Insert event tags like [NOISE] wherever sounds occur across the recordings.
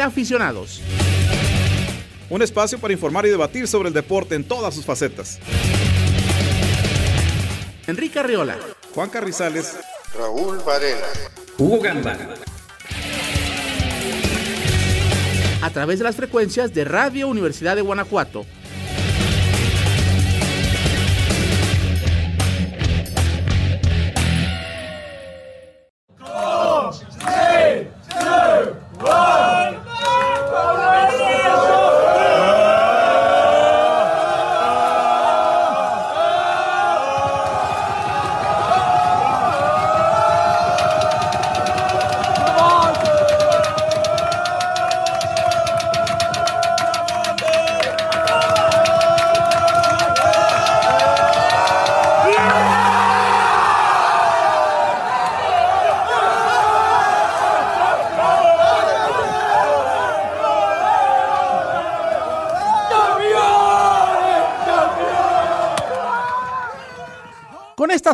entre aficionados. Un espacio para informar y debatir sobre el deporte en todas sus facetas. Enrique Arriola, Juan Carrizales, Raúl Varela, Hugo Gamba. A través de las frecuencias de Radio Universidad de Guanajuato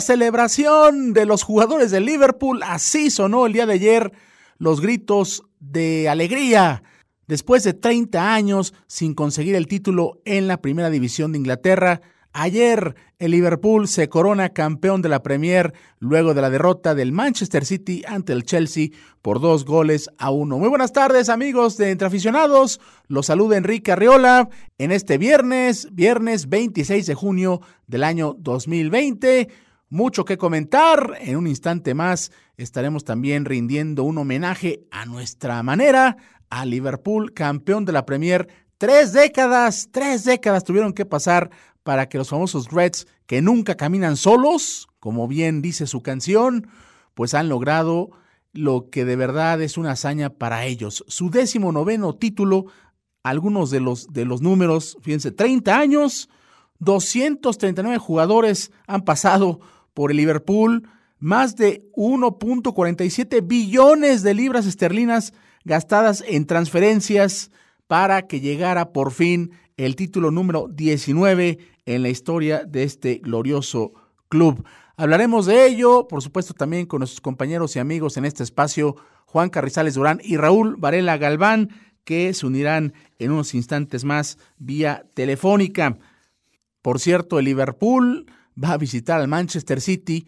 celebración de los jugadores de Liverpool, así sonó el día de ayer los gritos de alegría después de 30 años sin conseguir el título en la primera división de Inglaterra. Ayer el Liverpool se corona campeón de la Premier luego de la derrota del Manchester City ante el Chelsea por dos goles a uno. Muy buenas tardes amigos de Entre Aficionados, los saluda Enrique Arriola en este viernes, viernes 26 de junio del año 2020. Mucho que comentar, en un instante más estaremos también rindiendo un homenaje a nuestra manera a Liverpool, campeón de la Premier. Tres décadas, tres décadas tuvieron que pasar para que los famosos Reds, que nunca caminan solos, como bien dice su canción, pues han logrado lo que de verdad es una hazaña para ellos. Su décimo noveno título, algunos de los, de los números, fíjense, 30 años, 239 jugadores han pasado por el Liverpool, más de 1.47 billones de libras esterlinas gastadas en transferencias para que llegara por fin el título número 19 en la historia de este glorioso club. Hablaremos de ello, por supuesto, también con nuestros compañeros y amigos en este espacio, Juan Carrizales Durán y Raúl Varela Galván, que se unirán en unos instantes más vía telefónica. Por cierto, el Liverpool va a visitar al Manchester City,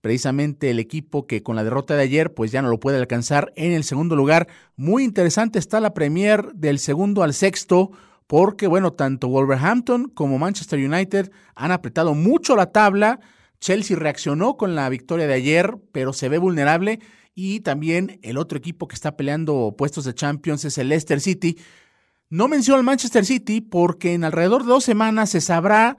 precisamente el equipo que con la derrota de ayer pues ya no lo puede alcanzar en el segundo lugar. Muy interesante está la Premier del segundo al sexto, porque bueno, tanto Wolverhampton como Manchester United han apretado mucho la tabla. Chelsea reaccionó con la victoria de ayer, pero se ve vulnerable. Y también el otro equipo que está peleando puestos de Champions es el Leicester City. No menciono al Manchester City porque en alrededor de dos semanas se sabrá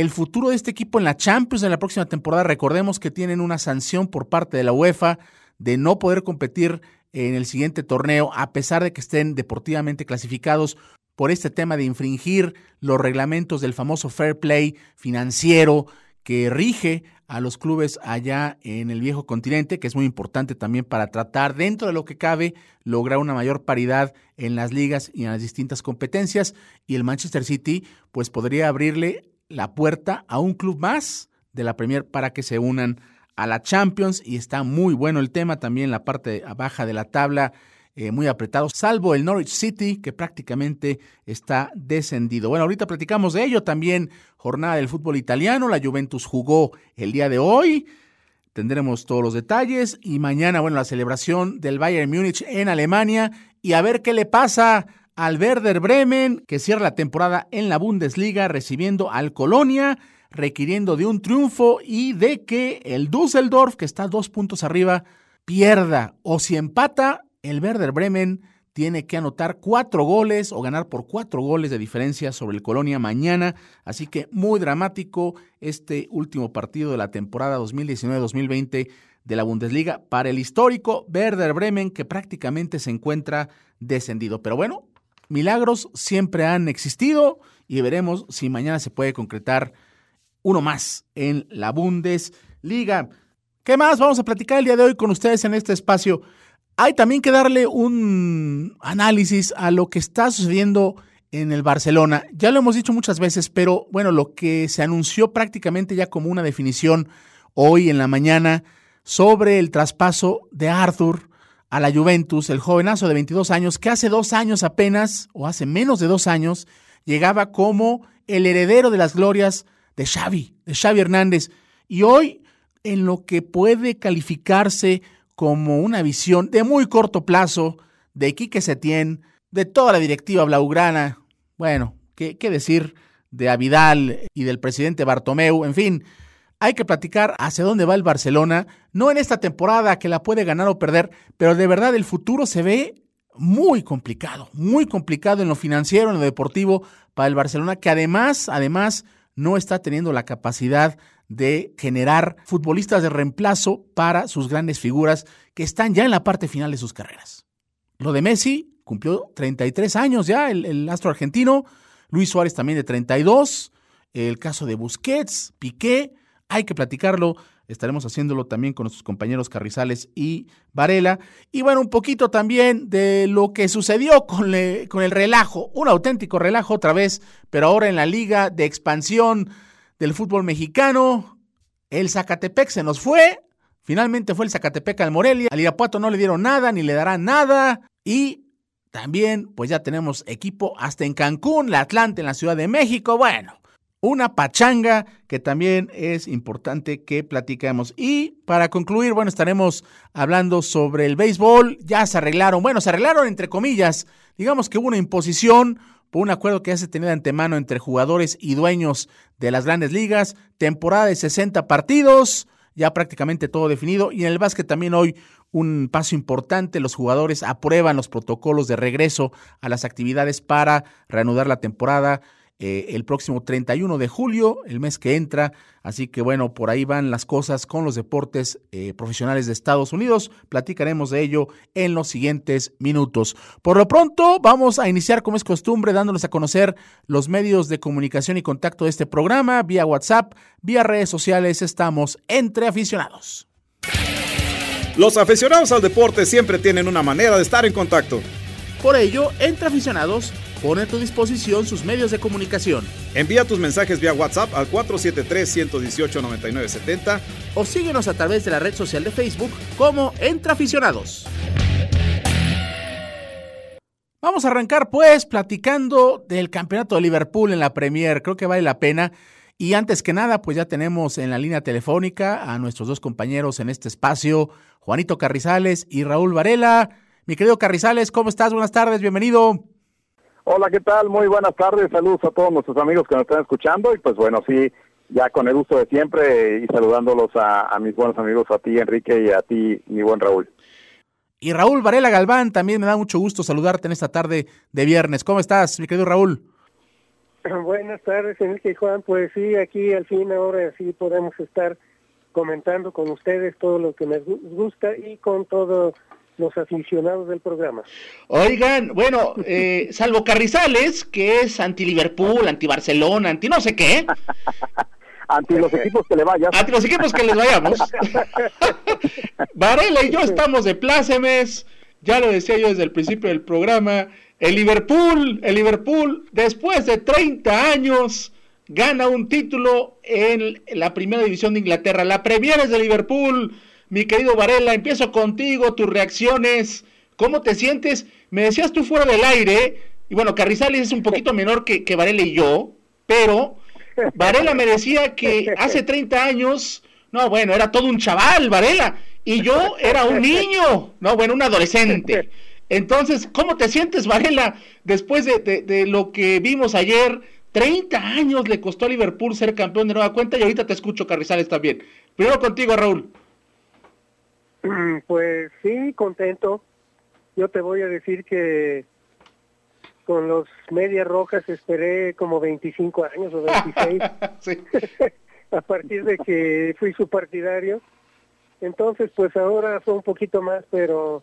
el futuro de este equipo en la Champions en la próxima temporada. Recordemos que tienen una sanción por parte de la UEFA de no poder competir en el siguiente torneo, a pesar de que estén deportivamente clasificados por este tema de infringir los reglamentos del famoso fair play financiero que rige a los clubes allá en el viejo continente, que es muy importante también para tratar dentro de lo que cabe lograr una mayor paridad en las ligas y en las distintas competencias. Y el Manchester City pues podría abrirle la puerta a un club más de la Premier para que se unan a la Champions. Y está muy bueno el tema también la parte baja de la tabla eh, muy apretado, salvo el Norwich City, que prácticamente está descendido. Bueno, ahorita platicamos de ello también, jornada del fútbol italiano, la Juventus jugó el día de hoy, tendremos todos los detalles. Y mañana, bueno, la celebración del Bayern Múnich en Alemania. Y a ver qué le pasa al Werder Bremen, que cierra la temporada en la Bundesliga recibiendo al Colonia, requiriendo de un triunfo y de que el Düsseldorf, que está dos puntos arriba, pierda o si empata, el Werder Bremen tiene que anotar cuatro goles o ganar por cuatro goles de diferencia sobre el Colonia mañana. Así que muy dramático este último partido de la temporada 2019-2020 de la Bundesliga para el histórico Werder Bremen que prácticamente se encuentra descendido. Pero bueno, milagros siempre han existido y veremos si mañana se puede concretar uno más en la Bundesliga. ¿Qué más vamos a platicar el día de hoy con ustedes en este espacio? Hay también que darle un análisis a lo que está sucediendo en el Barcelona. Ya lo hemos dicho muchas veces, pero bueno, lo que se anunció prácticamente ya como una definición hoy en la mañana sobre el traspaso de Arthur a la Juventus, el jovenazo de 22 años, que hace dos años apenas, o hace menos de dos años, llegaba como el heredero de las glorias de Xavi, de Xavi Hernández. Y hoy, en lo que puede calificarse como una visión de muy corto plazo de Quique Setién, de toda la directiva blaugrana, bueno, ¿qué, qué decir de Avidal y del presidente Bartomeu? En fin, hay que platicar hacia dónde va el Barcelona, no en esta temporada que la puede ganar o perder, pero de verdad el futuro se ve muy complicado, muy complicado en lo financiero, en lo deportivo para el Barcelona, que además, además, no está teniendo la capacidad de generar futbolistas de reemplazo para sus grandes figuras que están ya en la parte final de sus carreras. Lo de Messi cumplió 33 años ya, el, el astro argentino, Luis Suárez también de 32, el caso de Busquets, Piqué, hay que platicarlo. Estaremos haciéndolo también con nuestros compañeros Carrizales y Varela. Y bueno, un poquito también de lo que sucedió con, con el relajo, un auténtico relajo otra vez, pero ahora en la liga de expansión del fútbol mexicano. El Zacatepec se nos fue. Finalmente fue el Zacatepec al Morelia. Al Irapuato no le dieron nada, ni le darán nada. Y también, pues ya tenemos equipo hasta en Cancún, la Atlante en la Ciudad de México. Bueno, una pachanga que también es importante que platiquemos. Y para concluir, bueno, estaremos hablando sobre el béisbol. Ya se arreglaron, bueno, se arreglaron entre comillas. Digamos que hubo una imposición por un acuerdo que ya se tenía de antemano entre jugadores y dueños de las grandes ligas. Temporada de 60 partidos, ya prácticamente todo definido. Y en el básquet también hoy un paso importante. Los jugadores aprueban los protocolos de regreso a las actividades para reanudar la temporada. Eh, el próximo 31 de julio, el mes que entra. Así que bueno, por ahí van las cosas con los deportes eh, profesionales de Estados Unidos. Platicaremos de ello en los siguientes minutos. Por lo pronto, vamos a iniciar como es costumbre dándoles a conocer los medios de comunicación y contacto de este programa, vía WhatsApp, vía redes sociales. Estamos entre aficionados. Los aficionados al deporte siempre tienen una manera de estar en contacto. Por ello, entre aficionados pone a tu disposición sus medios de comunicación. Envía tus mensajes vía WhatsApp al 473-118-9970 o síguenos a través de la red social de Facebook como Entre Aficionados. Vamos a arrancar pues platicando del campeonato de Liverpool en la Premier, creo que vale la pena. Y antes que nada, pues ya tenemos en la línea telefónica a nuestros dos compañeros en este espacio, Juanito Carrizales y Raúl Varela. Mi querido Carrizales, ¿cómo estás? Buenas tardes, bienvenido. Hola, ¿qué tal? Muy buenas tardes. Saludos a todos nuestros amigos que nos están escuchando. Y pues bueno, sí, ya con el gusto de siempre y saludándolos a, mis buenos amigos, a ti Enrique y a ti mi buen Raúl. Y Raúl Varela Galván, también me da mucho gusto saludarte en esta tarde de viernes. ¿Cómo estás, mi querido Raúl? [CLEARS THROAT] Buenas tardes, Enrique y Juan. Pues sí, aquí al fin ahora sí podemos estar comentando con ustedes todo lo que nos gusta y con todo los aficionados del programa. Oigan, bueno, eh, [LAUGHS] salvo Carrizales, que es anti-Liverpool, anti-Barcelona, anti no sé qué. [LAUGHS] anti los equipos que le vayan. Anti los equipos que les vayamos. [LAUGHS] Varela y yo estamos de plácemes, ya lo decía yo desde el principio del programa. El Liverpool, el Liverpool, después de 30 años, gana un título en la primera división de Inglaterra. La Premier es de Liverpool mi querido Varela, empiezo contigo, tus reacciones, ¿cómo te sientes? Me decías tú fuera del aire, y bueno, Carrizales es un poquito [LAUGHS] menor que, que Varela y yo, pero Varela me decía que [LAUGHS] hace 30 años, no, bueno, era todo un chaval, Varela, y yo era un niño, no, bueno, un adolescente. Entonces, ¿cómo te sientes, Varela, después de, de lo que vimos ayer? 30 años le costó a Liverpool ser campeón de nueva cuenta y ahorita te escucho, Carrizales, también. Primero contigo, Raúl. Pues sí, contento. Yo te voy a decir que con los medias rojas esperé como 25 años o 26. [LAUGHS] [LAUGHS] a partir de que fui su partidario. Entonces, pues ahora fue un poquito más, pero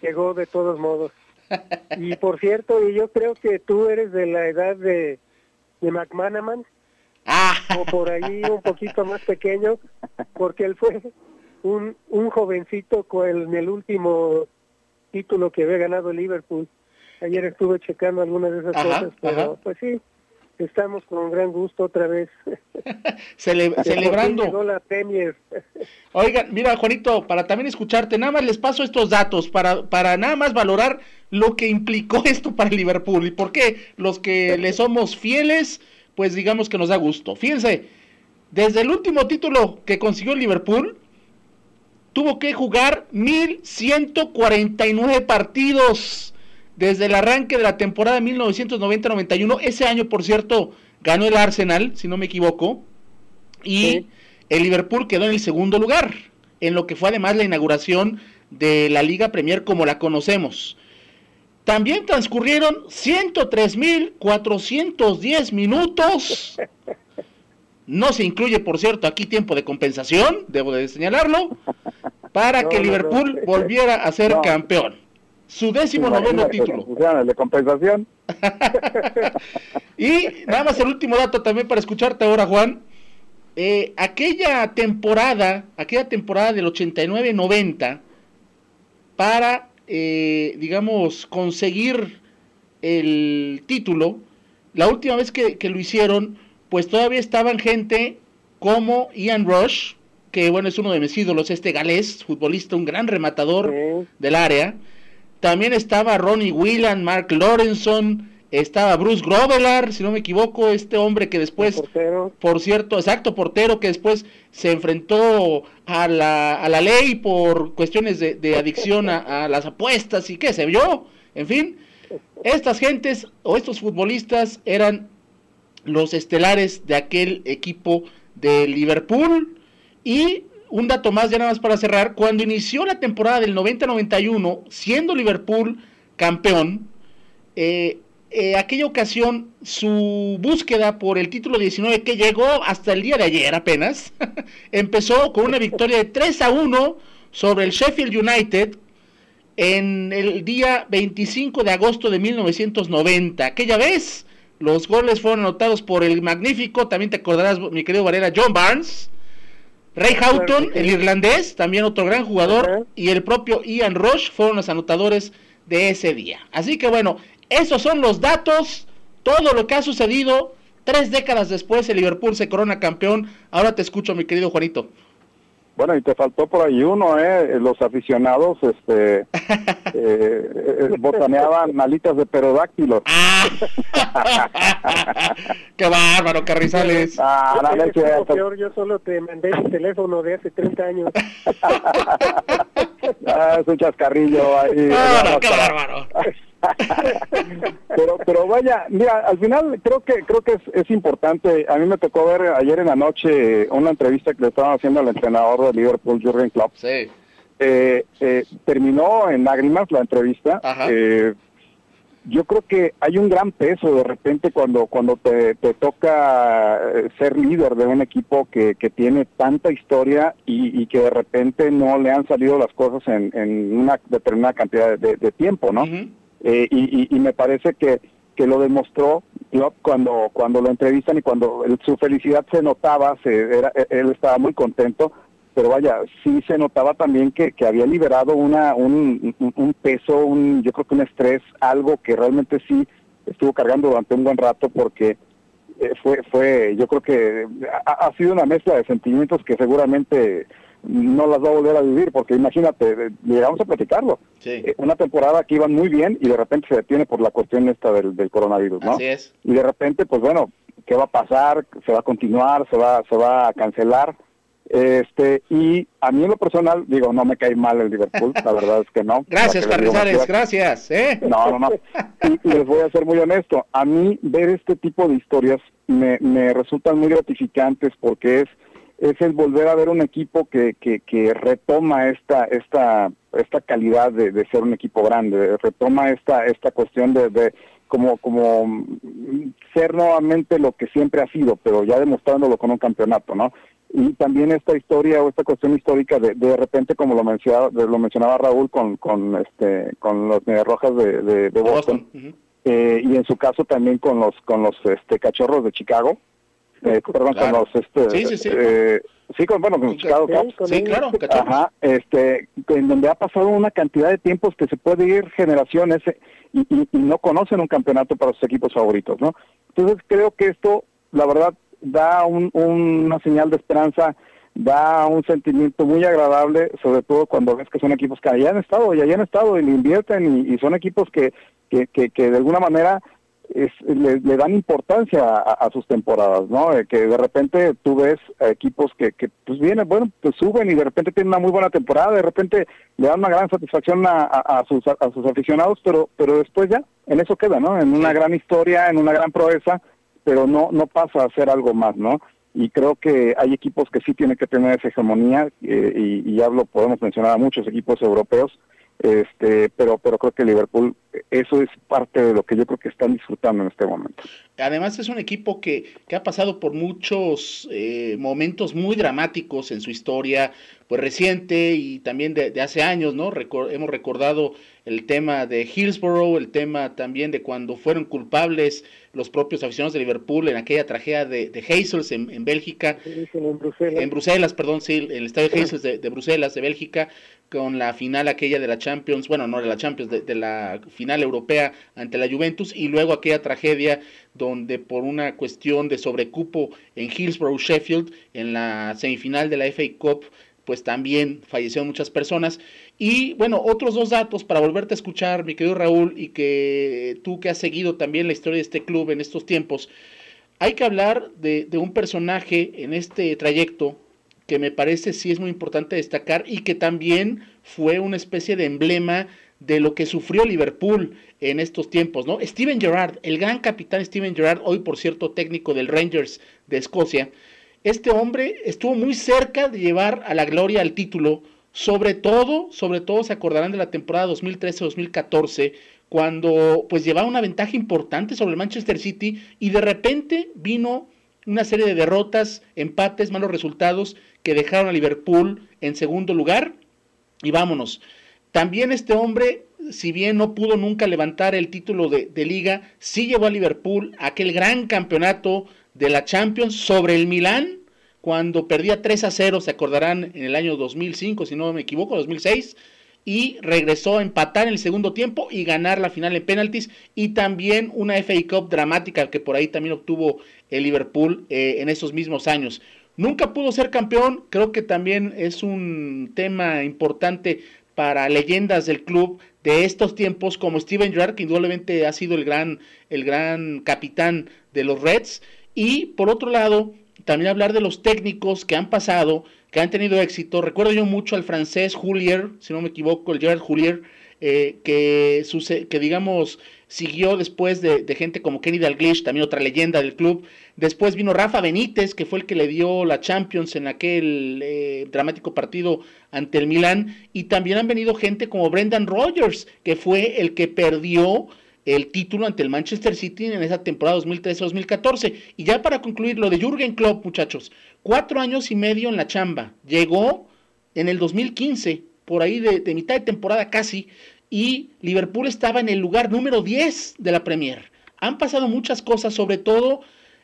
llegó de todos modos. [LAUGHS] Y por cierto, y yo creo que tú eres de la edad de, de McManaman, ah. o por ahí un poquito más pequeño, porque él fue un, un jovencito con el, último título que había ganado Liverpool. Ayer estuve checando algunas de esas cosas, pero pues sí, estamos con gran gusto otra vez. [LAUGHS] [LAUGHS] celebrando. La [LAUGHS] Oigan, mira, Juanito, para también escucharte, nada más les paso estos datos para, para nada más valorar lo que implicó esto para el Liverpool y por qué los que le somos fieles, pues digamos que nos da gusto. Fíjense, desde el último título que consiguió el Liverpool, tuvo que jugar 1149 partidos desde el arranque de la temporada 1990-91. Ese año, por cierto, ganó el Arsenal, si no me equivoco, y el Liverpool quedó en el segundo lugar, en lo que fue además la inauguración de la Liga Premier como la conocemos. También transcurrieron 103.410 minutos. No se incluye, por cierto, aquí tiempo de compensación, debo de señalarlo, para que Liverpool volviera a ser campeón. Su décimo noveno título. De compensación. [LAUGHS] y nada más el último dato también para escucharte ahora, Juan. Eh, aquella temporada, aquella temporada del 89-90, para, eh, digamos, conseguir el título, la última vez que, lo hicieron, pues todavía estaban gente como Ian Rush, que bueno, es uno de mis ídolos, este galés, futbolista, un gran rematador del área. También estaba Ronnie Whelan, Mark Lorenson, estaba Bruce Grovelar, si no me equivoco, este hombre que después, por cierto, exacto, portero, que después se enfrentó a la, a la ley por cuestiones de, adicción a, a, las apuestas y qué se vio. En fin, estas gentes o estos futbolistas eran los estelares de aquel equipo de Liverpool y un dato más, ya nada más para cerrar, cuando inició la temporada del 90-91, siendo Liverpool campeón, eh, eh, aquella ocasión su búsqueda por el título 19 que llegó hasta el día de ayer apenas, [LAUGHS] empezó con una victoria de 3 a 1 sobre el Sheffield United en el día 25 de agosto de 1990. Aquella vez los goles fueron anotados por el magnífico, también te acordarás mi querido Varela, John Barnes, Ray Houghton, el irlandés, también otro gran jugador, y el propio Ian Rush fueron los anotadores de ese día. Así que bueno, esos son los datos, todo lo que ha sucedido. Tres décadas después el Liverpool se corona campeón. Ahora te escucho, mi querido Juanito. Bueno, y te faltó por ahí uno, ¿eh? Los aficionados, este, [LAUGHS] eh, eh, botaneaban malitas de perodáctilo. Ah. ¡Qué bárbaro, Carrizales! Ah, no, no, peor, yo solo te mandé el teléfono de hace 30 años. [LAUGHS] ah, es un chascarrillo ahí. Ah, ¡Qué bárbaro! pero pero vaya mira al final creo que creo que es, es, importante a mí me tocó ver ayer en la noche una entrevista que le estaban haciendo al entrenador de Liverpool Jurgen Klopp sí. eh, eh, terminó en lágrimas la entrevista eh, yo creo que hay un gran peso de repente cuando cuando te, te toca eh, ser líder de un equipo que, que tiene tanta historia y, y, que de repente no le han salido las cosas en, en una determinada cantidad de, de tiempo, ¿no? Eh, y, y, me parece que, que lo demostró cuando, cuando lo entrevistan y cuando su felicidad se notaba, se, era, él estaba muy contento, pero vaya, sí se notaba también que, que había liberado una, un, un, peso, un, yo creo que un estrés, algo que realmente sí estuvo cargando durante un buen rato porque eh, fue, fue, yo creo que ha, ha, sido una mezcla de sentimientos que seguramente no las va a volver a vivir, porque imagínate, llegamos a platicarlo. Eh, una temporada que iban muy bien y de repente se detiene por la cuestión esta del, del coronavirus, ¿no? Así es. Y de repente, pues bueno, ¿qué va a pasar? ¿Se va a continuar? ¿Se va, se va a cancelar? Este, y a mí en lo personal, digo, no me cae mal el Liverpool, la verdad es que no. [LAUGHS] Gracias, Carrizales, gracias. ¿eh? No, no, no. Y, les voy a ser muy honesto, a mí ver este tipo de historias me, me resultan muy gratificantes porque es es el volver a ver un equipo que, que, que retoma esta esta esta calidad de, de, ser un equipo grande, retoma esta esta cuestión de, de como como ser nuevamente lo que siempre ha sido, pero ya demostrándolo con un campeonato, ¿no? Y también esta historia o esta cuestión histórica de, de repente, como lo mencionaba, lo mencionaba Raúl con con este con los Rojas de, de, Boston, eh, y en su caso también con los con los este cachorros de Chicago, eh, perdón, con los, este, sí, sí, sí. Eh, sí, con, bueno, con Chicago Cubs. Sí, claro, Ajá, este, en donde ha pasado una cantidad de tiempos que se puede ir generaciones y, y, no conocen un campeonato para sus equipos favoritos, ¿no? Entonces creo que esto, la verdad, da un, una señal de esperanza da un sentimiento muy agradable, sobre todo cuando ves que son equipos que ya han estado, y han estado y le invierten y, son equipos que, que, que, de alguna manera le, dan importancia a, sus temporadas, ¿no? Eh, que de repente tú ves equipos que, que pues vienen, bueno, pues suben y de repente tienen una muy buena temporada, de repente le dan una gran satisfacción a, a, sus, a sus aficionados, pero, pero después ya, en eso queda, ¿no? En una gran historia, en una gran proeza, pero no, no pasa a ser algo más, ¿no? y creo que hay equipos que sí tienen que tener esa hegemonía eh, y, y, hablo podemos mencionar a muchos equipos europeos este pero pero creo que Liverpool eso es parte de lo que yo creo que están disfrutando en este momento además es un equipo que, que ha pasado por muchos eh, momentos muy dramáticos en su historia pues reciente y también de, hace años no hemos recordado el tema de Hillsborough el tema también de cuando fueron culpables los propios aficionados de Liverpool en aquella tragedia de, de Hazels en, Bélgica. En Bruselas. En Bruselas, perdón, sí, el estadio Hazels de, de, Bruselas, de Bélgica, con la final aquella de la Champions, bueno, no de la Champions, de, la final europea ante la Juventus, y luego aquella tragedia donde por una cuestión de sobrecupo en Hillsborough, Sheffield, en la semifinal de la FA Cup, pues también fallecieron muchas personas. Y bueno, otros dos datos para volverte a escuchar, mi querido Raúl, y que tú que has seguido también la historia de este club en estos tiempos, hay que hablar de, un personaje en este trayecto que me parece sí es muy importante destacar y que también fue una especie de emblema de lo que sufrió Liverpool en estos tiempos, ¿no? Steven Gerrard, el gran capitán Steven Gerrard, hoy por cierto técnico del Rangers de Escocia, este hombre estuvo muy cerca de llevar a la gloria al título, sobre todo, sobre todo se acordarán de la temporada 2013-2014, cuando pues llevaba una ventaja importante sobre el Manchester City y de repente vino una serie de derrotas, empates, malos resultados que dejaron a Liverpool en segundo lugar y vámonos. También este hombre, si bien no pudo nunca levantar el título de, de liga, sí llevó a Liverpool aquel gran campeonato de la Champions sobre el Milán, cuando perdía 3 a 0, se acordarán en el año 2005, si no me equivoco, 2006, y regresó a empatar en el segundo tiempo y ganar la final en penaltis, y también una FA Cup dramática que por ahí también obtuvo el Liverpool eh, en esos mismos años. Nunca pudo ser campeón, creo que también es un tema importante para leyendas del club de estos tiempos como Steven Gerrard, que indudablemente ha sido el gran, el gran capitán de los Reds, y por otro lado, también hablar de los técnicos que han pasado, que han tenido éxito. Recuerdo yo mucho al francés Julier, si no me equivoco, el Gerard Julier, eh, que, que digamos siguió después de, gente como Kenny Dalglish, también otra leyenda del club. Después vino Rafa Benítez, que fue el que le dio la Champions en aquel eh, dramático partido ante el Milan. Y también han venido gente como Brendan Rodgers, que fue el que perdió el título ante el Manchester City en esa temporada 2013-2014. Y ya para concluir, lo de Jürgen Klopp, muchachos, cuatro años y medio en la chamba. Llegó en el 2015, por ahí de, mitad de temporada casi, y Liverpool estaba en el lugar número 10 de la Premier. Han pasado muchas cosas, sobre todo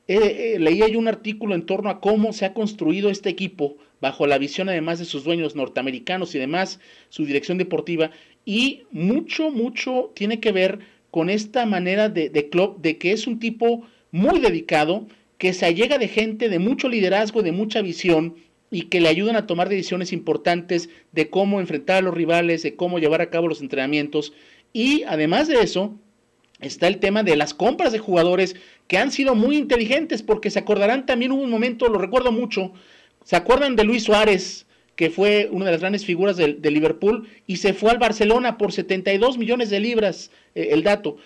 eh, eh, leía un artículo en torno a cómo se ha construido este equipo bajo la visión además de sus dueños norteamericanos y demás, su dirección deportiva, y mucho, mucho tiene que ver con esta manera de, de de que es un tipo muy dedicado, que se allega de gente de mucho liderazgo, de mucha visión y que le ayudan a tomar decisiones importantes de cómo enfrentar a los rivales, de cómo llevar a cabo los entrenamientos. Y además de eso, está el tema de las compras de jugadores que han sido muy inteligentes, porque se acordarán también hubo un momento, lo recuerdo mucho, se acuerdan de Luis Suárez, que fue una de las grandes figuras de, Liverpool, y se fue al Barcelona por 72 millones de libras, eh, el dato.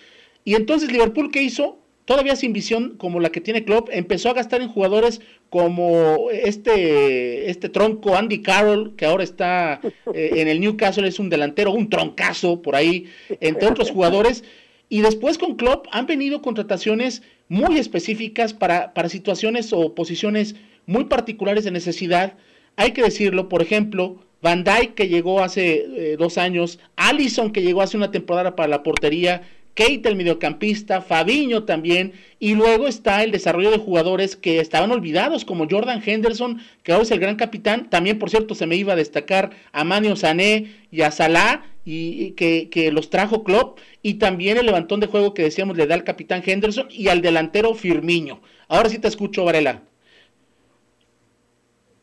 Y entonces Liverpool, ¿qué hizo? Todavía sin visión como la que tiene Klopp, empezó a gastar en jugadores como este, este tronco Andy Carroll, que ahora está eh, en el Newcastle, es un delantero, un troncazo por ahí, entre otros jugadores. Y después con Klopp han venido contrataciones muy específicas para, para situaciones o posiciones muy particulares de necesidad hay que decirlo, por ejemplo, Van Dyke que llegó hace eh, dos años, Allison que llegó hace una temporada para la portería, Kate el mediocampista, Fabiño también, y luego está el desarrollo de jugadores que estaban olvidados, como Jordan Henderson, que ahora es el gran capitán, también por cierto se me iba a destacar a Manio Sané y a Salah, y, que, que, los trajo Klopp, y también el levantón de juego que decíamos le da al capitán Henderson y al delantero Firmiño. Ahora sí te escucho, Varela.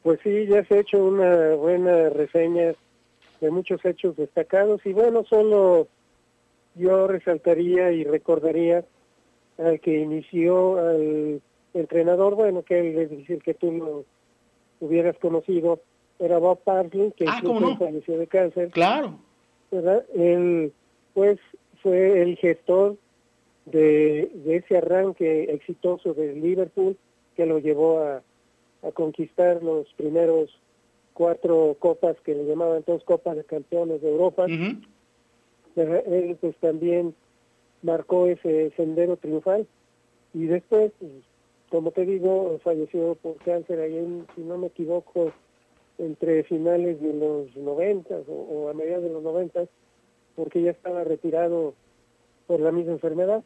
Pues sí, ya se ha hecho una buena reseña de muchos hechos destacados y bueno, solo yo resaltaría y recordaría al que inició al entrenador, bueno, que es decir que tú lo hubieras conocido, era Bob Parsley, que ah, falleció de cáncer. Claro. ¿verdad? Él, pues, fue el gestor de, de ese arranque exitoso de Liverpool que lo llevó a, a conquistar los primeros cuatro copas que le llamaban dos copas de campeones de Europa. Él pues también marcó ese sendero triunfal. Y después, pues, como te digo, falleció por cáncer ahí, en, si no me equivoco, entre finales de los noventas o, a mediados de los noventas, porque ya estaba retirado por la misma enfermedad.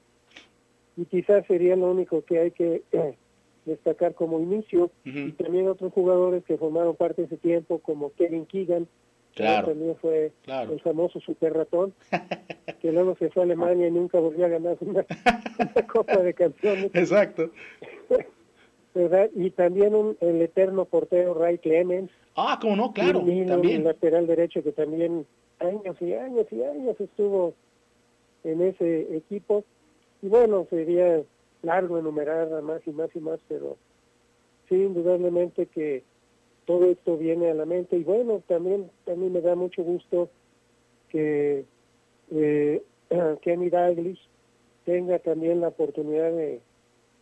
Y quizás sería lo único que hay que [CLEARS THROAT] destacar como inicio. Y también otros jugadores que formaron parte de ese tiempo, como Kevin Keegan, Claro. También fue el famoso super ratón, [LAUGHS] que luego se fue a Alemania y nunca volvió a ganar una, [LAUGHS] Copa de Campeones. Exacto. [LAUGHS] ¿verdad? Y también un, el eterno portero Ray Clemens. Ah, cómo no, claro. también. lateral derecho que también años y años y años estuvo en ese equipo. Y bueno, sería largo enumerar a más y más y más, pero sí, indudablemente que todo esto viene a la mente y bueno, también, también me da mucho gusto que eh, [CLEARS THROAT] Kenny Dalglish tenga también la oportunidad de,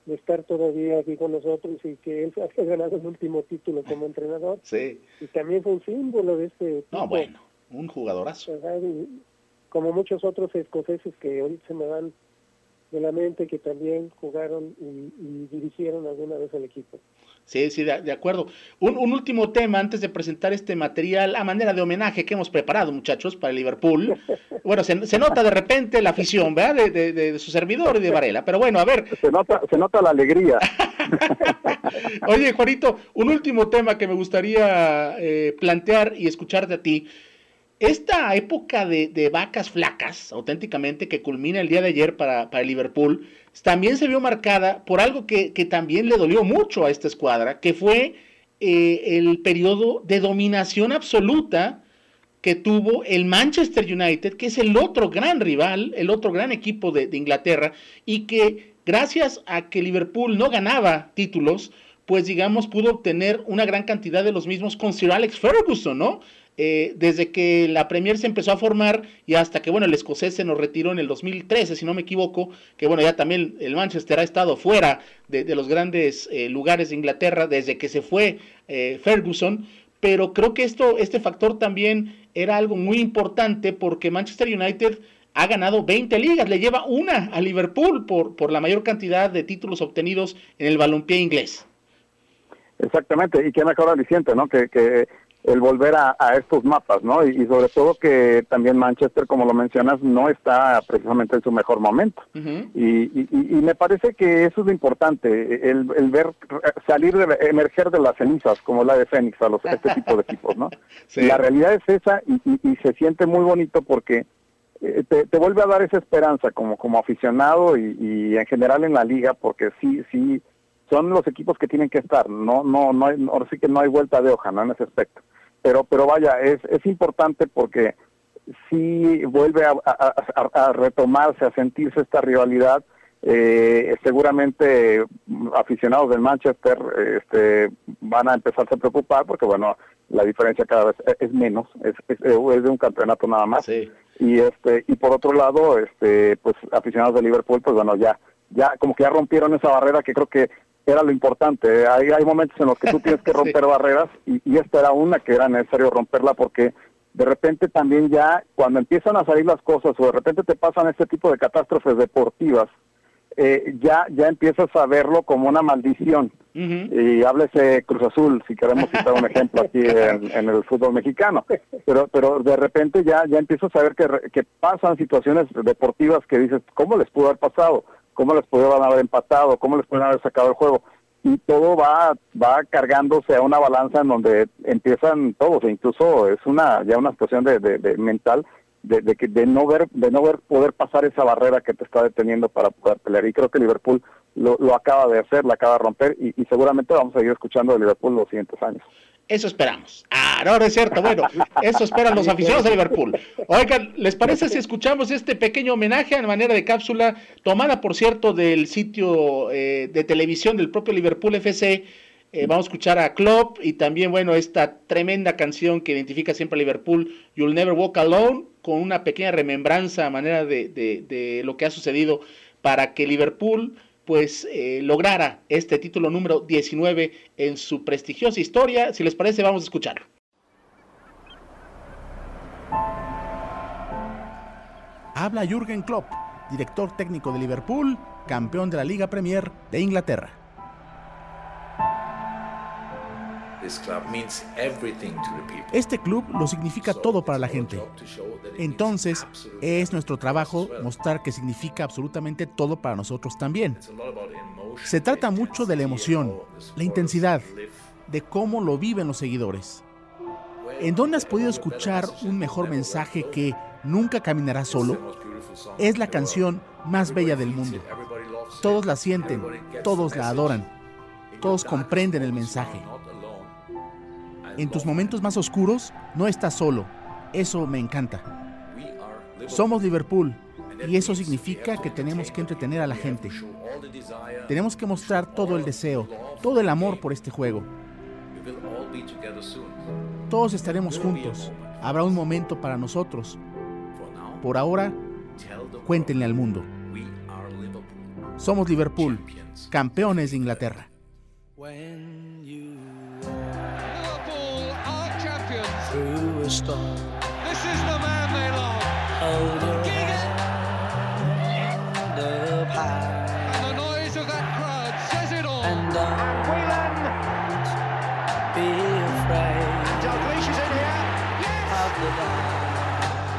estar todavía aquí con nosotros y que él [LAUGHS] haya ganado el último título como entrenador. Sí. Y también fue un símbolo de este No, bueno, un jugadorazo. como muchos otros escoceses que hoy se me dan de la mente que también jugaron y dirigieron alguna vez al equipo. Sí, sí, de, acuerdo. Un, último tema antes de presentar este material a manera de homenaje que hemos preparado, muchachos, para Liverpool. [LAUGHS] Bueno, se, nota de repente la afición, ¿verdad? De, su servidor y de Varela. Pero bueno, a ver. Se nota, se nota la alegría. [LAUGHS] Oye, Juanito, un último tema que me gustaría eh, plantear y escucharte a ti. Esta época de, vacas flacas, auténticamente, que culmina el día de ayer para, para Liverpool, también se vio marcada por algo que, también le dolió mucho a esta escuadra, que fue eh, el periodo de dominación absoluta que tuvo el Manchester United, que es el otro gran rival, el otro gran equipo de, de Inglaterra, y que gracias a que Liverpool no ganaba títulos, pues digamos pudo obtener una gran cantidad de los mismos con Sir Alex Ferguson, ¿no? Eh, desde que la Premier se empezó a formar y hasta que, bueno, el escocés se nos retiró en el 2013, si no me equivoco, que bueno, ya también el Manchester ha estado fuera de, los grandes eh, lugares de Inglaterra desde que se fue eh, Ferguson, pero creo que esto, este factor también era algo muy importante porque Manchester United ha ganado 20 ligas, le lleva una a Liverpool por, por la mayor cantidad de títulos obtenidos en el balompié inglés. Exactamente, y qué mejor aliciente, ¿no? Que, que el volver a, estos mapas, ¿no? Y, sobre todo que también Manchester, como lo mencionas, no está precisamente en su mejor momento. y, me parece que eso es lo importante, el, ver salir, de, emerger de las cenizas, como la de Fénix, a los, este tipo de equipos, ¿no? [LAUGHS] La realidad es esa y, se siente muy bonito porque eh, te, te, vuelve a dar esa esperanza como, como aficionado y, en general en la liga, porque sí, sí, son los equipos que tienen que estar, no, no, no, hay, ahora sí que no hay vuelta de hoja, ¿no? En ese aspecto pero pero vaya es es importante porque si vuelve a, retomarse a sentirse esta rivalidad. Eh, seguramente aficionados del Manchester este, van a empezarse a preocupar porque bueno la diferencia cada vez es menos es, es, de un campeonato nada más. Y este y por otro lado este pues aficionados de Liverpool pues bueno ya ya como que ya rompieron esa barrera que creo que era lo importante. Hay, hay momentos en los que tú tienes que [LAUGHS] romper barreras y, y, esta era una que era necesario romperla porque de repente también ya cuando empiezan a salir las cosas o de repente te pasan este tipo de catástrofes deportivas, eh, ya, ya empiezas a verlo como una maldición. Y háblese Cruz Azul, si queremos citar un ejemplo aquí [LAUGHS] en, el fútbol mexicano. Pero pero de repente ya, ya empiezas a ver que, que pasan situaciones deportivas que dices, ¿cómo les pudo haber pasado? ¿Cómo les pudieron haber empatado? ¿Cómo les pudieron haber sacado el juego? y todo va va cargándose a una balanza en donde empiezan todos e incluso es una ya una situación de, de, mental de, de, de no ver de no ver poder pasar esa barrera que te está deteniendo para poder pelear y creo que Liverpool lo, acaba de hacer, lo acaba de romper y, y seguramente vamos a seguir escuchando de Liverpool los siguientes años. Eso esperamos. Ah, no, es cierto. Bueno, eso esperan los aficionados de Liverpool. Oigan, ¿les parece si escuchamos este pequeño homenaje en manera de cápsula, tomada, por cierto, del sitio eh, de televisión del propio Liverpool FC? Eh, vamos a escuchar a Klopp y también, bueno, esta tremenda canción que identifica siempre a Liverpool, You'll Never Walk Alone, con una pequeña remembranza a manera de, de, de lo que ha sucedido para que Liverpool pues eh, lograra este título número 19 en su prestigiosa historia. Si les parece, vamos a escucharlo. Habla Jürgen Klopp, director técnico de Liverpool, campeón de la Liga Premier de Inglaterra. Este club lo significa todo para la gente. Entonces, es nuestro trabajo mostrar que significa absolutamente todo para nosotros también. Se trata mucho de la emoción, la intensidad, de cómo lo viven los seguidores. ¿En dónde has podido escuchar un mejor mensaje que Nunca caminarás solo? Es la canción más bella del mundo. Todos la sienten, todos la adoran, todos comprenden el mensaje. En tus momentos más oscuros no estás solo. Eso me encanta. Somos Liverpool y eso significa que tenemos que entretener a la gente. Tenemos que mostrar todo el deseo, todo el amor por este juego. Todos estaremos juntos. Habrá un momento para nosotros. Por ahora, cuéntenle al mundo. Somos Liverpool, campeones de Inglaterra. Is the man they love. Hold your head up high. And the noise of that crowd says it all. And don't be afraid. Dalglish is in here. Yes. Of the dark.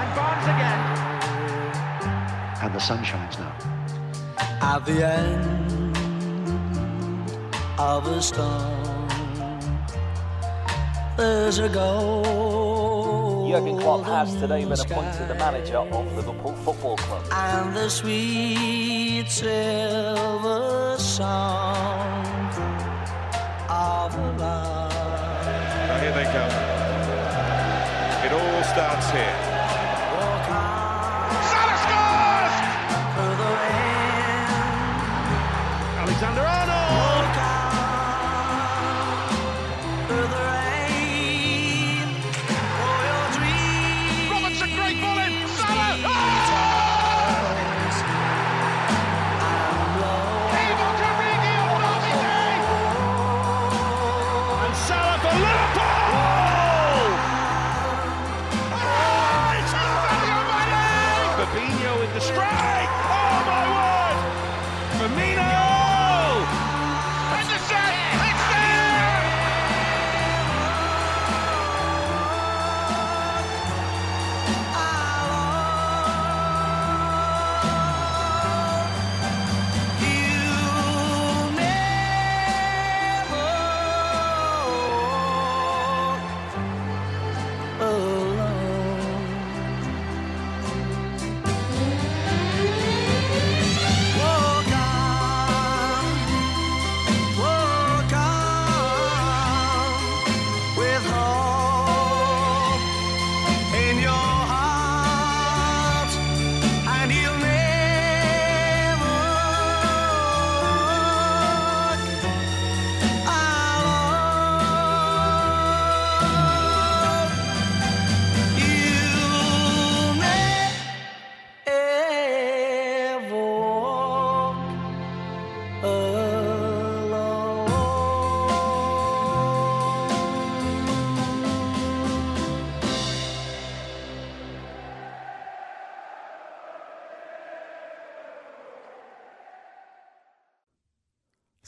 And Barnes again. And the sun shines now. At the end of a storm, there's a goal. Jurgen Klopp has today been appointed the manager of Liverpool Football Club. And the sweet silver song of love. Now here they come. It all starts here.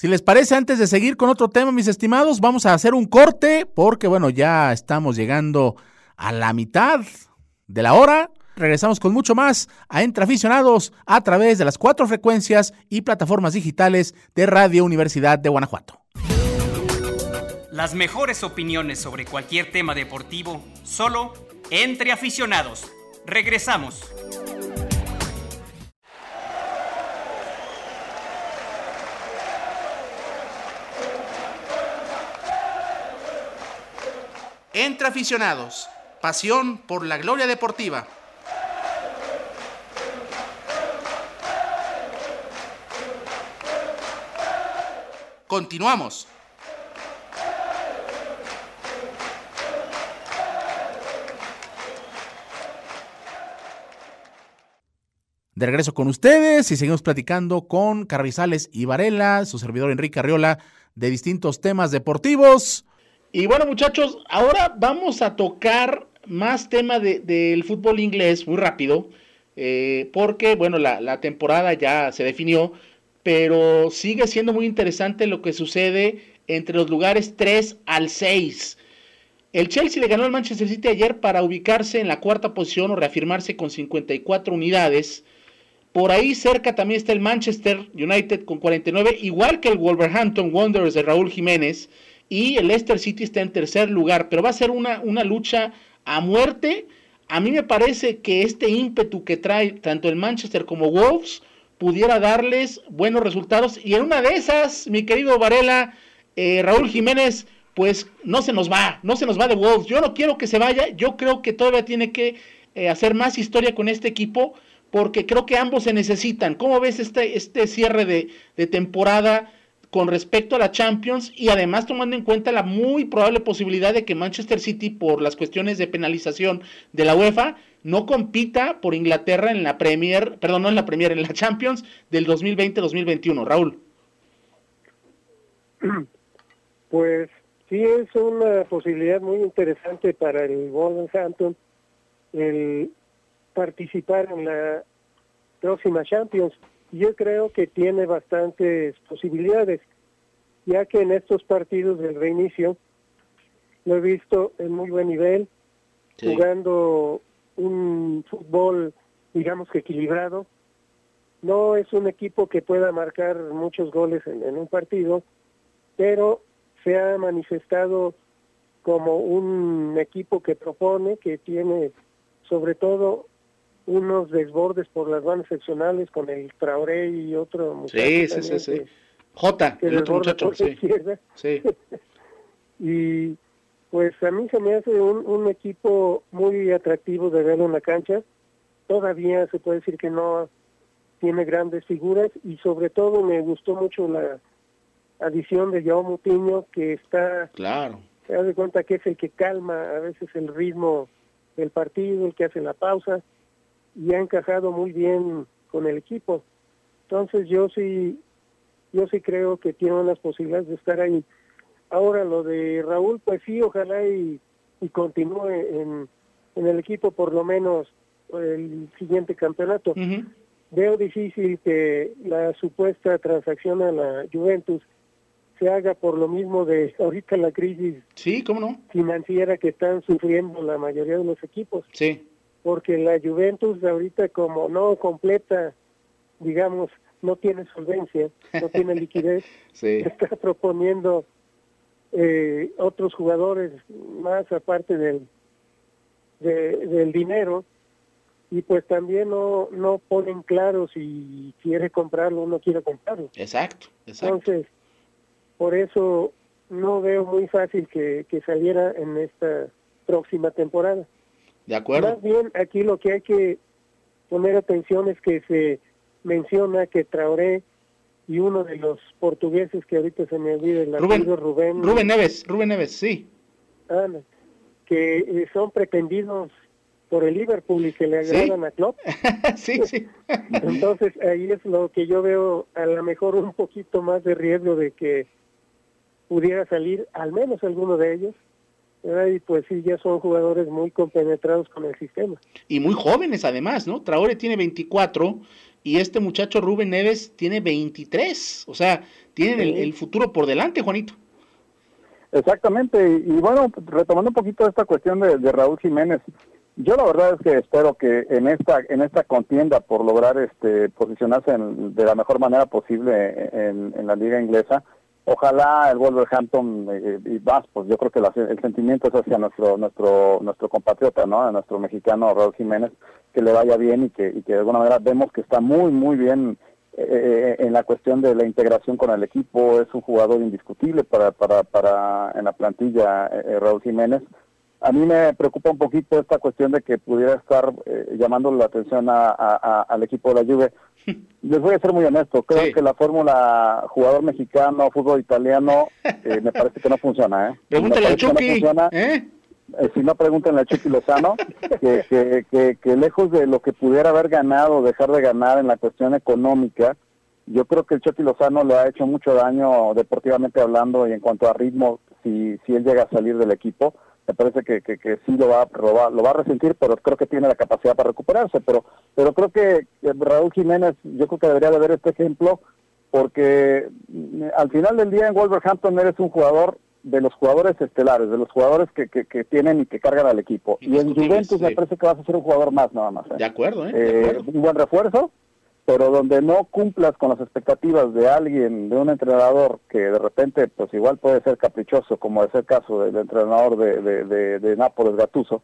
Si les parece, antes de seguir con otro tema, mis estimados, vamos a hacer un corte porque, bueno, ya estamos llegando a la mitad de la hora. Regresamos con mucho más a Entre Aficionados a través de las cuatro frecuencias y plataformas digitales de Radio Universidad de Guanajuato. Las mejores opiniones sobre cualquier tema deportivo, solo Entre Aficionados. Regresamos. Entre aficionados, pasión por la gloria deportiva. Continuamos. De regreso con ustedes y seguimos platicando con Carrizales y Varela, su servidor Enrique Arriola, de distintos temas deportivos. Y bueno, muchachos, ahora vamos a tocar más tema del fútbol inglés muy rápido, eh, porque bueno, la, temporada ya se definió, pero sigue siendo muy interesante lo que sucede entre los lugares 3 al 6. El Chelsea le ganó al Manchester City ayer para ubicarse en la cuarta posición o reafirmarse con 54 unidades. Por ahí cerca también está el Manchester United con 49, igual que el Wolverhampton Wanderers de Raúl Jiménez y el Leicester City está en tercer lugar, pero va a ser una, una lucha a muerte. A mí me parece que este ímpetu que trae tanto el Manchester como Wolves pudiera darles buenos resultados. Y en una de esas, mi querido Varela, eh, Raúl Jiménez, pues no se nos va, no se nos va de Wolves. Yo no quiero que se vaya, yo creo que todavía tiene que eh, hacer más historia con este equipo, porque creo que ambos se necesitan. ¿Cómo ves este, este cierre de, de temporada? Con respecto a la Champions y además tomando en cuenta la muy probable posibilidad de que Manchester City por las cuestiones de penalización de la UEFA no compita por Inglaterra en la Premier, perdón, no en la Premier, en la Champions del 2020-2021. Raúl. [CLEARS THROAT] Pues sí es una posibilidad muy interesante para el Wolverhampton el participar en la próxima Champions yo creo que tiene bastantes posibilidades, ya que en estos partidos del reinicio lo he visto en muy buen nivel, jugando un fútbol, digamos que equilibrado. No es un equipo que pueda marcar muchos goles en, en un partido, pero se ha manifestado como un equipo que propone, que tiene sobre todo unos desbordes por las bandas seccionales con el Traoré y otro muchacho. Sí, sí, sí, sí. J, el otro muchacho, sí. sí. [LAUGHS] y pues a mí se me hace un, un equipo muy atractivo de verlo en la cancha. Todavía se puede decir que no tiene grandes figuras y sobre todo me gustó mucho la adición de Joao Mutiño que está... Claro. Se da cuenta que es el que calma a veces el ritmo del partido, el que hace la pausa y ha encajado muy bien con el equipo. Entonces yo sí, yo sí creo que tiene unas posibilidades de estar ahí. Ahora lo de Raúl, pues sí, ojalá y, continúe en, en, el equipo por lo menos el siguiente campeonato. Veo difícil que la supuesta transacción a la Juventus se haga por lo mismo de ahorita la crisis sí, ¿cómo no? financiera que están sufriendo la mayoría de los equipos. Sí porque la Juventus ahorita como no completa, digamos, no tiene solvencia, no tiene liquidez, [LAUGHS] está proponiendo eh, otros jugadores más aparte del, del dinero y pues también no, no ponen claro si quiere comprarlo o no quiere comprarlo. Exacto, exacto. Entonces, por eso no veo muy fácil que, que saliera en esta próxima temporada. De acuerdo. Más bien, aquí lo que hay que poner atención es que se menciona que Traoré y uno de los portugueses que ahorita se me olvida, el Rubén, Rubén. Rubén Neves, Rubén Neves, sí. que eh, son pretendidos por el Liverpool y que le agradan a Klopp. [LAUGHS] sí, sí. [LAUGHS] Entonces ahí es lo que yo veo a lo mejor un poquito más de riesgo de que pudiera salir al menos alguno de ellos y pues sí, ya son jugadores muy compenetrados con el sistema. Y muy jóvenes además, ¿no? Traore tiene 24 y este muchacho Rubén Neves tiene 23, o sea, tienen el, futuro por delante, Juanito. Exactamente, y, bueno, retomando un poquito esta cuestión de, Raúl Jiménez, yo la verdad es que espero que en esta en esta contienda por lograr este posicionarse de la mejor manera posible en, en la liga inglesa, ojalá el Wolverhampton eh, y más, pues yo creo que el sentimiento es hacia nuestro nuestro nuestro compatriota, ¿no? nuestro mexicano Raúl Jiménez, que le vaya bien y que, de alguna manera vemos que está muy, muy bien eh, eh, en la cuestión de la integración con el equipo. Es un jugador indiscutible para, para, para en la plantilla Raúl Jiménez. A mí me preocupa un poquito esta cuestión de que pudiera estar llamando la atención a, al equipo de la Juve les voy a ser muy honesto, creo que la fórmula jugador mexicano, fútbol italiano, eh, me parece que no funciona. ¿eh? [LAUGHS] Pregúntale al Chucky. No ¿eh? ¿eh? si no, pregúntenle al Chucky Lozano, que, que, que, lejos de lo que pudiera haber ganado, dejar de ganar en la cuestión económica, yo creo que el Chucky Lozano le ha hecho mucho daño deportivamente hablando y en cuanto a ritmo, si, si él llega a salir del equipo me parece que, que, sí lo va, lo va, lo va a resentir, pero creo que tiene la capacidad para recuperarse. Pero, pero creo que Raúl Jiménez, yo creo que debería de ver este ejemplo, porque mm, al final del día en Wolverhampton eres un jugador de los jugadores estelares, de los jugadores que, que, tienen y que cargan al equipo. Y, en Juventus me parece que vas a ser un jugador más nada más. ¿eh? De acuerdo, ¿eh? eh un buen refuerzo, pero donde no cumplas con las expectativas de alguien, de un entrenador que de repente, pues igual puede ser caprichoso, como es el caso del entrenador de, de, de, Nápoles, Gatuso,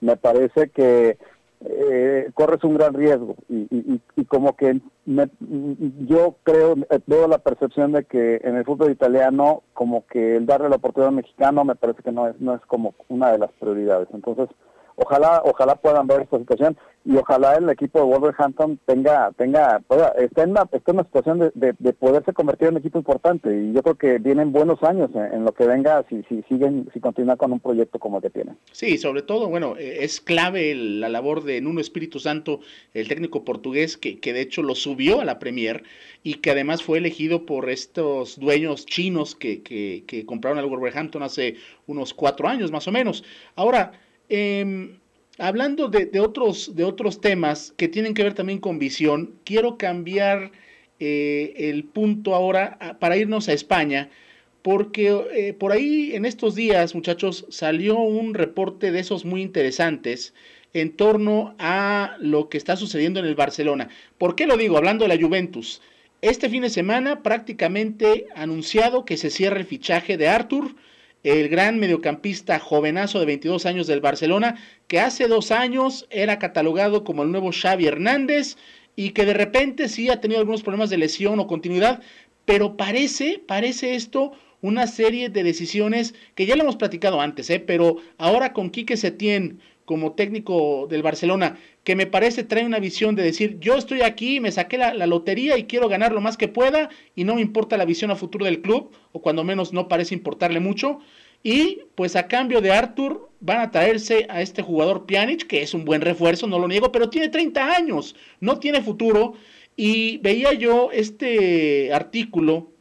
me parece que eh, corres un gran riesgo y, como que yo creo, veo la percepción de que en el fútbol italiano como que el darle la oportunidad al mexicano me parece que no es, no es como una de las prioridades. Entonces, ojalá ojalá puedan ver esta situación y ojalá el equipo de Wolverhampton tenga tenga pueda, esté en una, esté en una situación de, de, poderse convertir en un equipo importante y yo creo que vienen buenos años en, lo que venga si, si siguen si continúan con un proyecto como el que tienen. Sí sobre todo bueno eh, es clave la labor de Nuno Espíritu Santo el técnico portugués que, que de hecho lo subió a la Premier y que además fue elegido por estos dueños chinos que, que, que compraron al Wolverhampton hace unos cuatro años más o menos. Ahora Em, hablando de, otros, de otros temas que tienen que ver también con visión, quiero cambiar eh, el punto ahora para irnos a España, porque eh, por ahí en estos días, muchachos, salió un reporte de esos muy interesantes en torno a lo que está sucediendo en el Barcelona. ¿Por qué lo digo? Hablando de la Juventus. Este fin de semana prácticamente anunciado que se cierra el fichaje de Arthur el gran mediocampista jovenazo de 22 años del Barcelona, que hace dos años era catalogado como el nuevo Xavi Hernández y que de repente sí ha tenido algunos problemas de lesión o continuidad, pero parece, parece esto una serie de decisiones que ya lo hemos platicado antes, ¿eh? pero ahora con Quique Setién como técnico del Barcelona, que me parece trae una visión de decir, yo estoy aquí, me saqué la, lotería y quiero ganar lo más que pueda y no me importa la visión a futuro del club, o cuando menos no parece importarle mucho. Y pues a cambio de Arthur van a traerse a este jugador Pjanic, que es un buen refuerzo, no lo niego, pero tiene 30 años, no tiene futuro. Y veía yo este artículo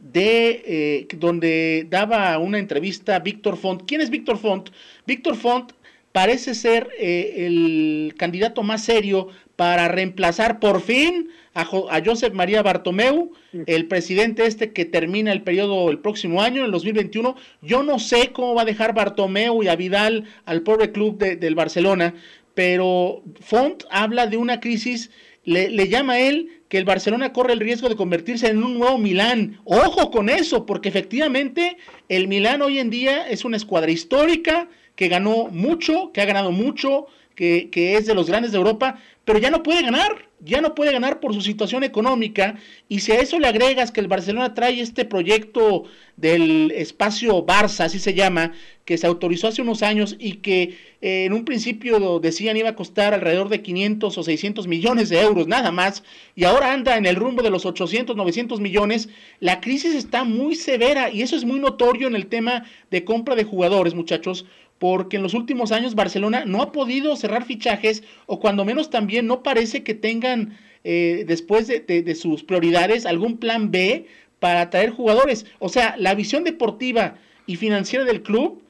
de eh, donde daba una entrevista a Víctor Font. ¿Quién es Víctor Font? Víctor Font parece ser eh, el candidato más serio para reemplazar por fin a, Josep María Bartomeu, el presidente este que termina el periodo el próximo año, en el 2021. Yo no sé cómo va a dejar Bartomeu y a Vidal al pobre club del Barcelona, pero Font habla de una crisis, le, le llama a él que el Barcelona corre el riesgo de convertirse en un nuevo Milán. Ojo con eso, porque efectivamente el Milán hoy en día es una escuadra histórica, que ganó mucho, que ha ganado mucho, que, que, es de los grandes de Europa, pero ya no puede ganar, ya no puede ganar por su situación económica. Y si a eso le agregas que el Barcelona trae este proyecto del espacio Barça, así se llama, que se autorizó hace unos años y que eh, en un principio decían iba a costar alrededor de 500 o 600 millones de euros, nada más, y ahora anda en el rumbo de los 800, 900 millones, la crisis está muy severa y eso es muy notorio en el tema de compra de jugadores, muchachos, porque en los últimos años Barcelona no ha podido cerrar fichajes o cuando menos también no parece que tengan eh, después de, sus prioridades algún plan B para atraer jugadores. O sea, la visión deportiva y financiera del club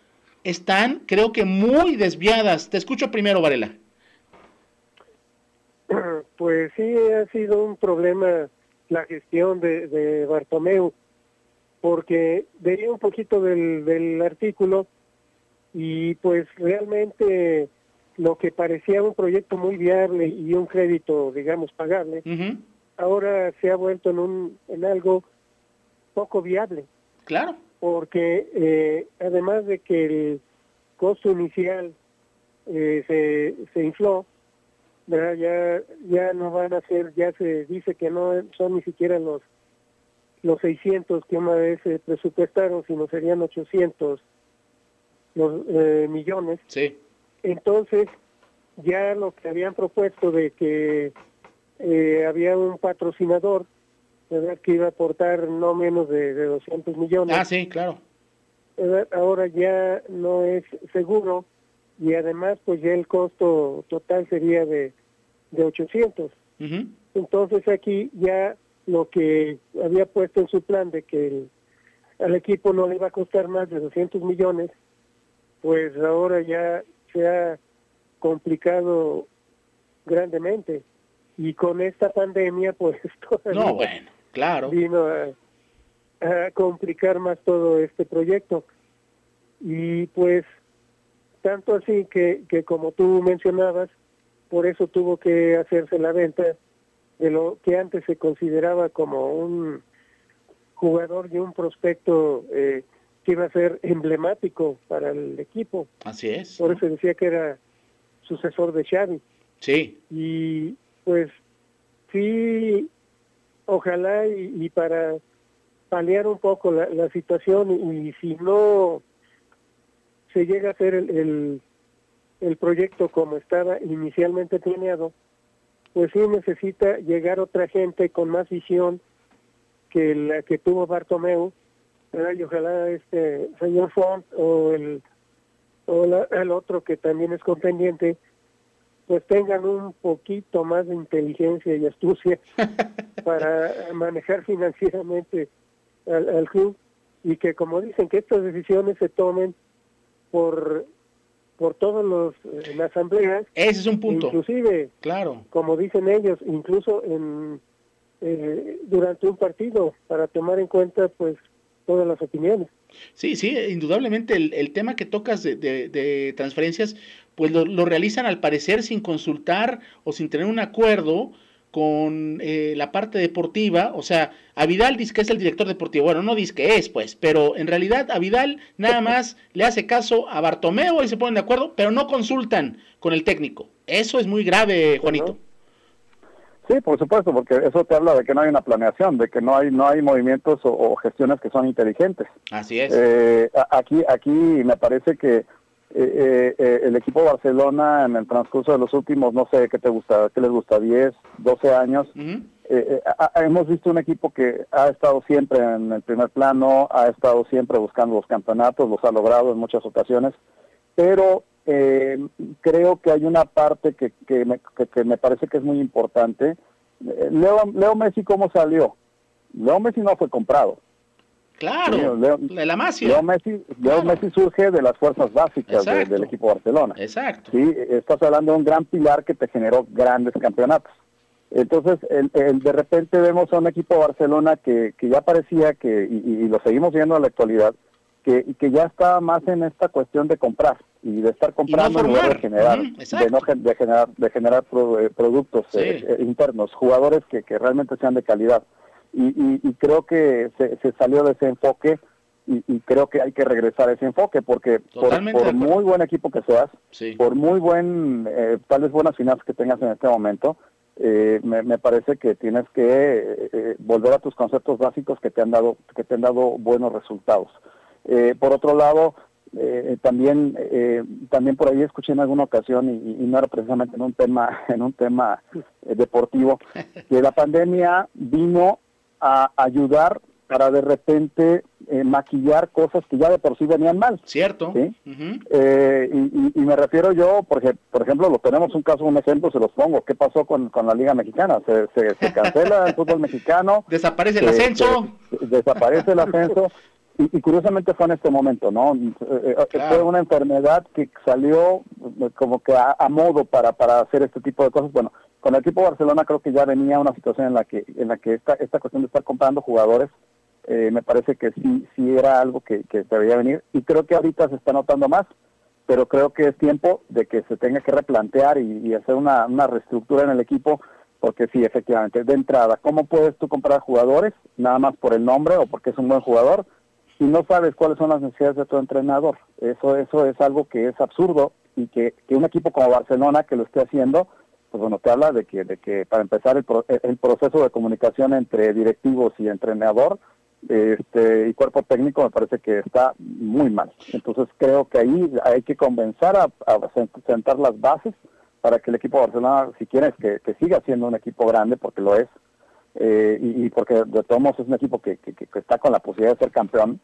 están, creo que, muy desviadas. Te escucho primero, Varela. [CLEARS THROAT] pues sí ha sido un problema la gestión de, de Bartomeu, porque veía un poquito del, del artículo y pues realmente lo que parecía un proyecto muy viable y un crédito, digamos, pagable, ahora se ha vuelto en, un, en algo poco viable. Claro. Porque eh, además de que el costo inicial eh, se, se infló, ya ya no van a ser, ya se dice que no son ni siquiera los los 600 que una vez se presupuestaron, sino serían 800 los eh, millones. Sí. Entonces, ya lo que habían propuesto de que eh, había un patrocinador, ¿verdad? Que iba a aportar no menos de, de 200 millones. Ah, sí, claro. Ahora ya no es seguro y además pues ya el costo total sería de, de 800. Entonces aquí ya lo que había puesto en su plan de que al equipo no le iba a costar más de 200 millones, pues ahora ya se ha complicado grandemente. Y con esta pandemia, pues [LAUGHS] no, bueno, claro. vino a, a complicar más todo este proyecto. Y pues tanto así que, que como tú mencionabas, por eso tuvo que hacerse la venta de lo que antes se consideraba como un jugador y un prospecto eh, que iba a ser emblemático para el equipo. Así es. Por eso decía que era sucesor de Xavi. Sí. Y pues sí, ojalá y, para paliar un poco la, situación y, si no se llega a hacer el, el, proyecto como estaba inicialmente planeado, pues sí necesita llegar otra gente con más visión que la que tuvo Bartomeu, y ojalá este señor Font o el o el otro que también es contendiente, pues tengan un poquito más de inteligencia y astucia [LAUGHS] para manejar financieramente al, club. Y que como dicen que estas decisiones se tomen por por todos los en asambleas. Ese es un punto. Inclusive claro. como dicen ellos incluso en eh, durante un partido para tomar en cuenta pues todas las opiniones Sí, sí, indudablemente el, tema que tocas de, transferencias, pues lo, realizan al parecer sin consultar o sin tener un acuerdo con eh, la parte deportiva, o sea, a Vidal dice que es el director deportivo, bueno, no dice que es, pues, pero en realidad a Vidal nada más le hace caso a Bartomeo y se ponen de acuerdo, pero no consultan con el técnico. Eso es muy grave, Juanito. Sí, por supuesto, porque eso te habla de que no hay una planeación, de que no hay no hay movimientos o, gestiones que son inteligentes. Así es. Eh, aquí aquí me parece que eh, eh, el equipo Barcelona en el transcurso de los últimos, no sé qué te gusta, qué les gusta, 10, 12 años, hemos visto un equipo que ha estado siempre en el primer plano, ha estado siempre buscando los campeonatos, los ha logrado en muchas ocasiones, pero eh, creo que hay una parte que, que, me, que, me parece que es muy importante. Eh, Leo, Leo Messi, ¿cómo salió? Leo Messi no fue comprado. Claro, Leo, la Masia. Leo Messi, Leo Messi surge de las fuerzas básicas del equipo Barcelona. Exacto. Sí, estás hablando de un gran pilar que te generó grandes campeonatos. Entonces, el, de repente vemos a un equipo Barcelona que, que ya parecía que, y, lo seguimos viendo en la actualidad, que, que ya está más en esta cuestión de comprar y de estar comprando en lugar de generar, de, no, de generar, de generar eh, productos eh, eh, internos, jugadores que, que realmente sean de calidad. Y, y, creo que se, se, salió de ese enfoque y, y, creo que hay que regresar a ese enfoque porque por, muy buen equipo que seas, por muy buen, eh, tal vez buenas finanzas que tengas en este momento, eh, me, me, parece que tienes que volver a tus conceptos básicos que te han dado que te han dado buenos resultados. por otro lado, eh, también eh, también por ahí escuché en alguna ocasión y, no era precisamente en un tema [LAUGHS] en un tema eh, deportivo que la pandemia vino a ayudar para de repente maquillar cosas que ya de por sí venían mal. Cierto. Y, me refiero yo porque por ejemplo lo tenemos un caso un ejemplo se los pongo. Qué pasó con, con la liga mexicana se, se, cancela el fútbol mexicano. [LAUGHS] Desaparece el ascenso. Desaparece el ascenso [LAUGHS] y, curiosamente fue en este momento, ¿no? Eh, eh, fue una enfermedad que salió eh, como que a, modo para, para hacer este tipo de cosas. Bueno, con el equipo Barcelona creo que ya venía una situación en la que en la que esta esta cuestión de estar comprando jugadores eh, me parece que sí sí era algo que, que debería venir y creo que ahorita se está notando más pero creo que es tiempo de que se tenga que replantear y, hacer una, una reestructura en el equipo porque sí, efectivamente, de entrada, ¿cómo puedes tú comprar jugadores nada más por el nombre o porque es un buen jugador si no sabes cuáles son las necesidades de tu entrenador? Eso eso es algo que es absurdo y que, que un equipo como Barcelona que lo esté haciendo, pues bueno, te habla de que, de que para empezar el, el proceso de comunicación entre directivos y entrenador este, y cuerpo técnico me parece que está muy mal. Entonces creo que ahí hay que convencer a, sentar las bases para que el equipo de Barcelona, si quieres, que, siga siendo un equipo grande, porque lo es, eh, y, porque de todos modos es un equipo que, que, está con la posibilidad de ser campeón,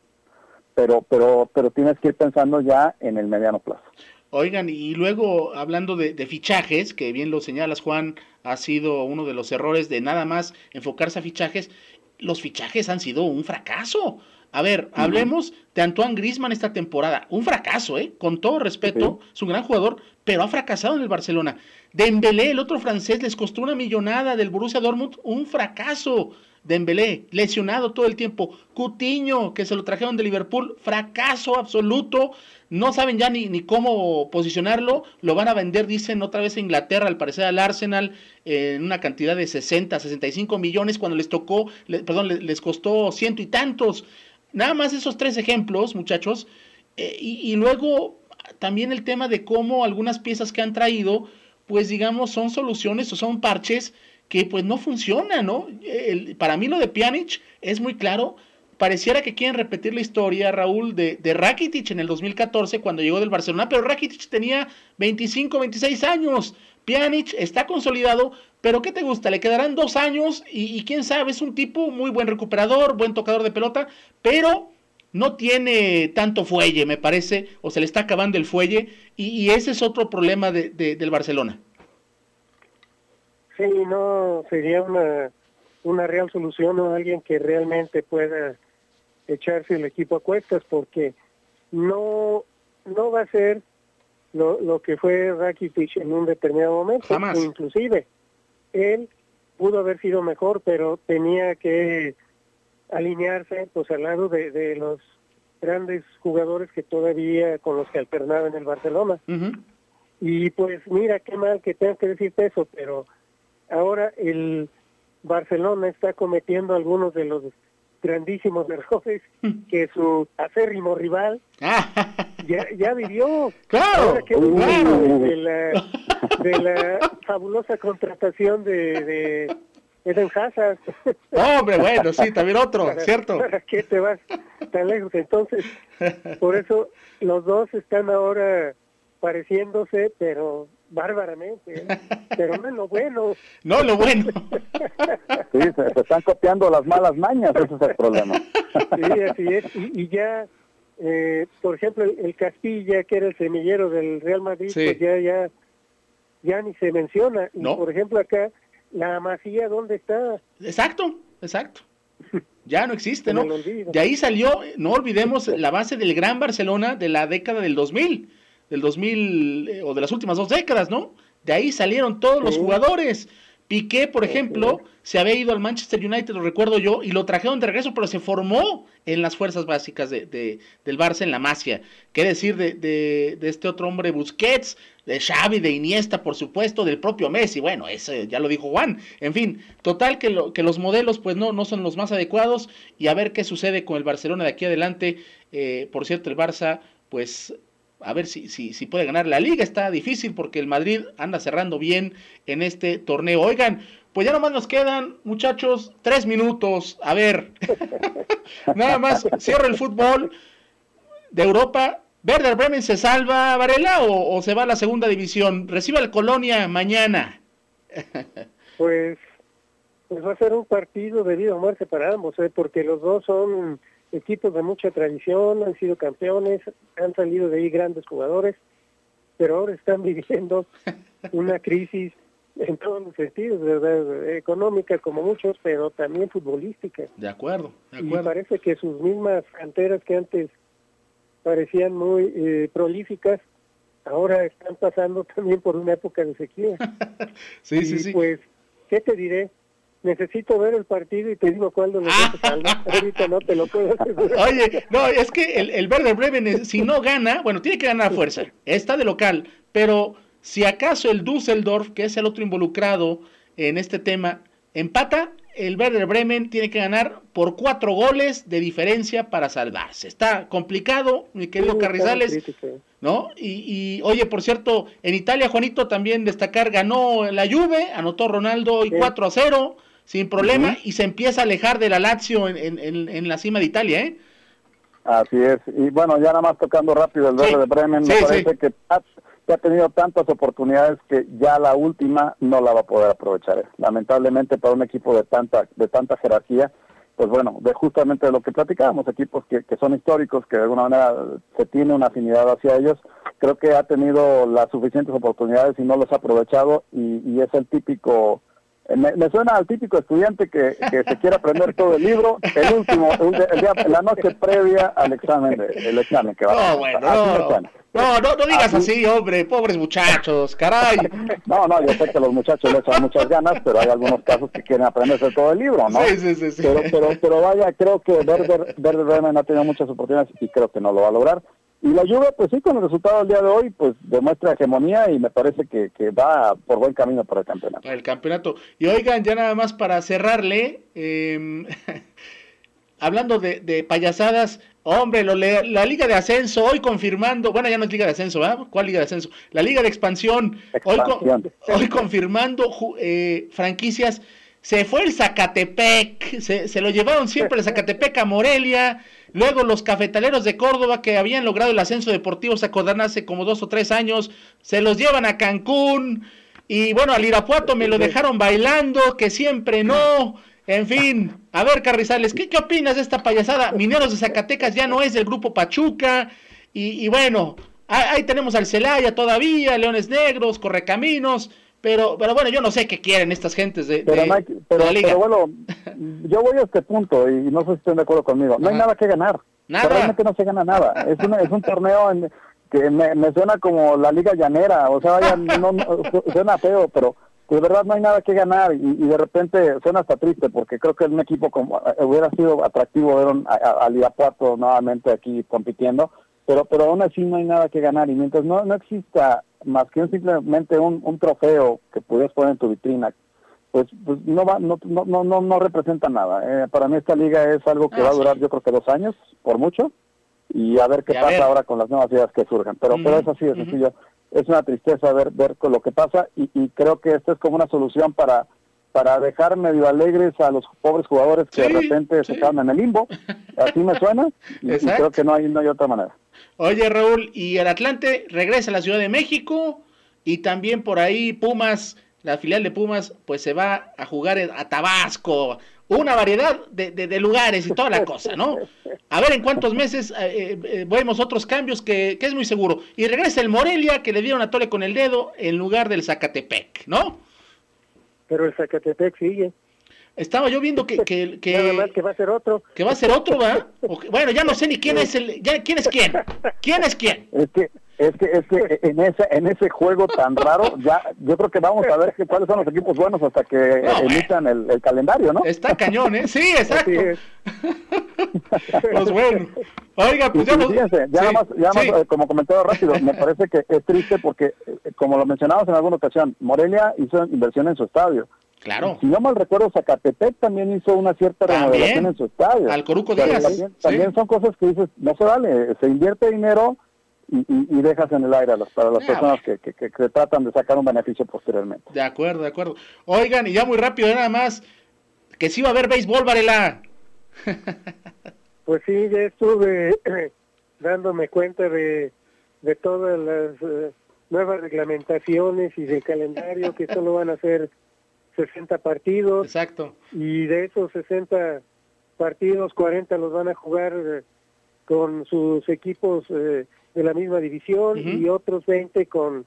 pero, pero, pero tienes que ir pensando ya en el mediano plazo. Oigan, y luego hablando de, fichajes, que bien lo señalas Juan, ha sido uno de los errores de nada más enfocarse a fichajes, los fichajes han sido un fracaso. A ver, hablemos de Antoine Grisman esta temporada. Un fracaso, ¿eh? Con todo respeto, es un gran jugador, pero ha fracasado en el Barcelona. Dembélé, el otro francés, les costó una millonada del Borussia Dortmund, un fracaso. Dembélé, lesionado todo el tiempo. Cutiño, que se lo trajeron de Liverpool, fracaso absoluto. No saben ya ni, ni cómo posicionarlo. Lo van a vender, dicen, otra vez a Inglaterra, al parecer al Arsenal, en una cantidad de 60, 65 millones, cuando les tocó, perdón, les, costó ciento y tantos. Nada más esos tres ejemplos, muchachos. Eh, y, luego también el tema de cómo algunas piezas que han traído, pues digamos, son soluciones o son parches que pues no funciona, ¿no? para mí lo de Pjanic es muy claro. Pareciera que quieren repetir la historia, Raúl, de, de Rakitic en el 2014 cuando llegó del Barcelona, pero Rakitic tenía 25, 26 años. Pjanic está consolidado, pero ¿qué te gusta? Le quedarán dos años y, quién sabe, es un tipo muy buen recuperador, buen tocador de pelota, pero no tiene tanto fuelle, me parece, o se le está acabando el fuelle, y, ese es otro problema de, del Barcelona. Sí, no sería una, una real solución o alguien que realmente pueda echarse el equipo a cuestas porque no no va a ser lo, lo que fue Rakitic en un determinado momento. Inclusive, él pudo haber sido mejor, pero tenía que alinearse pues al lado de, de los grandes jugadores que todavía con los que alternaba en el Barcelona. Y pues mira, qué mal que tengo que decirte eso, pero ahora el Barcelona está cometiendo algunos de los grandísimos [LAUGHS] errores que su acérrimo rival [LAUGHS] ya, ya vivió. Claro, claro. De, la, de la fabulosa contratación de, de Eden Hazard. hombre, bueno, sí, también otro, ¿cierto? ¿Para qué te vas tan lejos? Entonces, por eso los dos están ahora pareciéndose, pero bárbaramente, ¿eh? pero no es lo bueno. [LAUGHS] No lo bueno. Sí, se, están copiando las malas mañas, ese es el problema. Sí, así es. Y, ya, eh, por ejemplo, el, Castilla, que era el semillero del Real Madrid, pues ya, ya, ya ni se menciona. Y por ejemplo, acá, la Masía, ¿dónde está? Exacto, exacto. [LAUGHS] Ya no existe, ¿no? De ahí salió, no olvidemos, la base del Gran Barcelona de la década del 2000 del 2000 eh, o de las últimas dos décadas, ¿no? De ahí salieron todos los jugadores. Piqué, por ejemplo, se había ido al Manchester United, lo recuerdo yo, y lo trajeron de regreso, pero se formó en las fuerzas básicas de, del Barça en la Masia. ¿Qué decir de, de, este otro hombre, Busquets, de Xavi, de Iniesta, por supuesto, del propio Messi? Bueno, ese ya lo dijo Juan. En fin, total que, lo, que los modelos pues no, no son los más adecuados y a ver qué sucede con el Barcelona de aquí adelante. Eh, por cierto, el Barça pues a ver si, si, si puede ganar. La liga está difícil porque el Madrid anda cerrando bien en este torneo. Oigan, pues ya nomás nos quedan, muchachos, tres minutos. A ver, [LAUGHS] nada más cierro el fútbol de Europa. ¿Werder Bremen se salva, Varela, o, se va a la segunda división? Recibe al Colonia mañana. [LAUGHS] pues, pues va a ser un partido de vida o muerte para ambos, ¿eh? porque los dos son equipos de mucha tradición, han sido campeones, han salido de ahí grandes jugadores, pero ahora están [LAUGHS] viviendo una crisis en todos los sentidos, ¿verdad? económica como muchos, pero también futbolística. De acuerdo, de acuerdo. Y parece que sus mismas canteras que antes parecían muy eh, prolíficas, ahora están pasando [LAUGHS] también por una época de sequía. [LAUGHS] sí, sí, sí. Pues, ¿qué te diré? Necesito ver el partido y te digo cuándo lo ah. Ahorita no te lo puedo asegurar. Oye, no, es que el, el Werder Bremen, si no gana, bueno, tiene que ganar a fuerza. Está de local, pero si acaso el Düsseldorf, que es el otro involucrado en este tema, empata, el Werder Bremen tiene que ganar por cuatro goles de diferencia para salvarse. Está complicado, mi querido Carrizales. ¿No? Y, oye, por cierto, en Italia, Juanito, también destacar, ganó la Juve, anotó Ronaldo hoy 4 a 0 sin problema y se empieza a alejar de la Lazio en, en, la cima de Italia, ¿eh? Así es. Y bueno, ya nada más tocando rápido el verde de Bremen, me parece que, ha tenido tantas oportunidades que ya la última no la va a poder aprovechar. Lamentablemente para un equipo de tanta de tanta jerarquía, pues bueno, de justamente de lo que platicábamos, equipos que, que son históricos, que de alguna manera se tiene una afinidad hacia ellos, creo que ha tenido las suficientes oportunidades y no los ha aprovechado y, y es el típico me, suena al típico estudiante que, que, se quiere aprender todo el libro, el último, el, día, la noche previa al examen, el examen que va no, a bueno, no, no, no, digas así. hombre, pobres muchachos, caray. [LAUGHS] No, no, yo sé que los muchachos le echan muchas ganas, pero hay algunos casos que quieren aprenderse todo el libro, ¿no? Sí, sí, sí. Pero, pero, pero vaya, creo que Werder, Werder ha tenido muchas oportunidades y creo que no lo va a lograr. Y la lluvia, pues sí, con el resultado del día de hoy, pues demuestra hegemonía y me parece que, que va por buen camino para el campeonato. Para el campeonato. Y oigan, ya nada más para cerrarle, em, [LAUGHS] hablando de, de, payasadas, hombre, lo la Liga de Ascenso, hoy confirmando, bueno, ya no es Liga de Ascenso, ¿verdad? ¿Cuál Liga de Ascenso? La Liga de Expansión, Hoy, hoy confirmando eh, franquicias. Se fue el Zacatepec, se, se lo llevaron siempre [LAUGHS] el Zacatepec a Morelia. Luego los cafetaleros de Córdoba que habían logrado el ascenso deportivo, se acordan hace como dos o tres años, se los llevan a Cancún. Y bueno, al Irapuato me lo dejaron bailando, que siempre no. En fin, a ver, Carrizales, ¿qué, qué opinas de esta payasada? Mineros de Zacatecas ya no es del grupo Pachuca. Y, bueno, ahí, tenemos al Celaya todavía, Leones Negros, Correcaminos. Pero, pero bueno, yo no sé qué quieren estas gentes de, pero, la liga. Pero bueno, yo voy a este punto y no sé si estén de acuerdo conmigo. No hay nada que ganar. ¿Nada? Realmente no se gana nada. Es, es un torneo que me, me, suena como la liga llanera. O sea, vaya, [LAUGHS] no, suena feo, pero de verdad no hay nada que ganar y, de repente suena hasta triste porque creo que un equipo como eh, hubiera sido atractivo ver un, a, a nuevamente aquí compitiendo pero pero aún así no hay nada que ganar. Y mientras no no exista más que simplemente un, un trofeo que pudieras poner en tu vitrina pues, pues no va no no no no, representa nada. Eh, para mí esta liga es algo que va a durar yo creo que dos años por mucho y a ver qué pasa ahora con las nuevas ideas que surjan. Pero pero es así de sencillo. Es una tristeza ver ver con lo que pasa y, y creo que esto es como una solución para para dejar medio alegres a los pobres jugadores que de repente se quedan en el limbo. Así me suena y, [LAUGHS] creo que no hay, no hay otra manera. Oye, Raúl, y el Atlante regresa a la Ciudad de México y también por ahí Pumas, la filial de Pumas, pues se va a jugar a Tabasco. Una variedad de, lugares y toda la cosa, ¿no? A ver en cuántos meses eh, eh, vemos otros cambios que, que, es muy seguro. Y regresa el Morelia, que le dieron a Tole con el dedo, en lugar del Zacatepec, ¿no? Pero el Zacatepec sigue. Estaba yo viendo que, que, que, Nada más que va a ser otro. Que va a ser otro, ¿va? bueno, ya no sé ni quién es el, ya, quién es quién. ¿Quién es quién? Es que es que, es que en ese en ese juego tan raro, ya yo creo que vamos a ver que, cuáles son los equipos buenos hasta que emitan el, calendario, ¿no? Está cañón, ¿eh? Sí, exacto. pues bueno. Oiga, pues ya, ya más, ya más eh, como comentado rápido, me parece que es triste porque, eh, como lo mencionamos en alguna ocasión, Morelia hizo inversión en su estadio. Claro. Si no mal recuerdo, Zacatepec también hizo una cierta remodelación en su estadio. Al Coruco Díaz. También, también son cosas que dices, no se vale, se invierte dinero y, y, dejas en el aire a para las ah, personas que, que, que, tratan de sacar un beneficio posteriormente. De acuerdo, de acuerdo. Oigan, y ya muy rápido, nada más, que si va a haber béisbol, Varela. [LAUGHS] pues sí, ya estuve [CLEARS THROAT] dándome cuenta de, de todas las eh, nuevas reglamentaciones y del calendario que solo van a ser 60 partidos. Exacto. Y de esos 60 partidos, 40 los van a jugar eh, con sus equipos eh, de la misma división y otros 20 con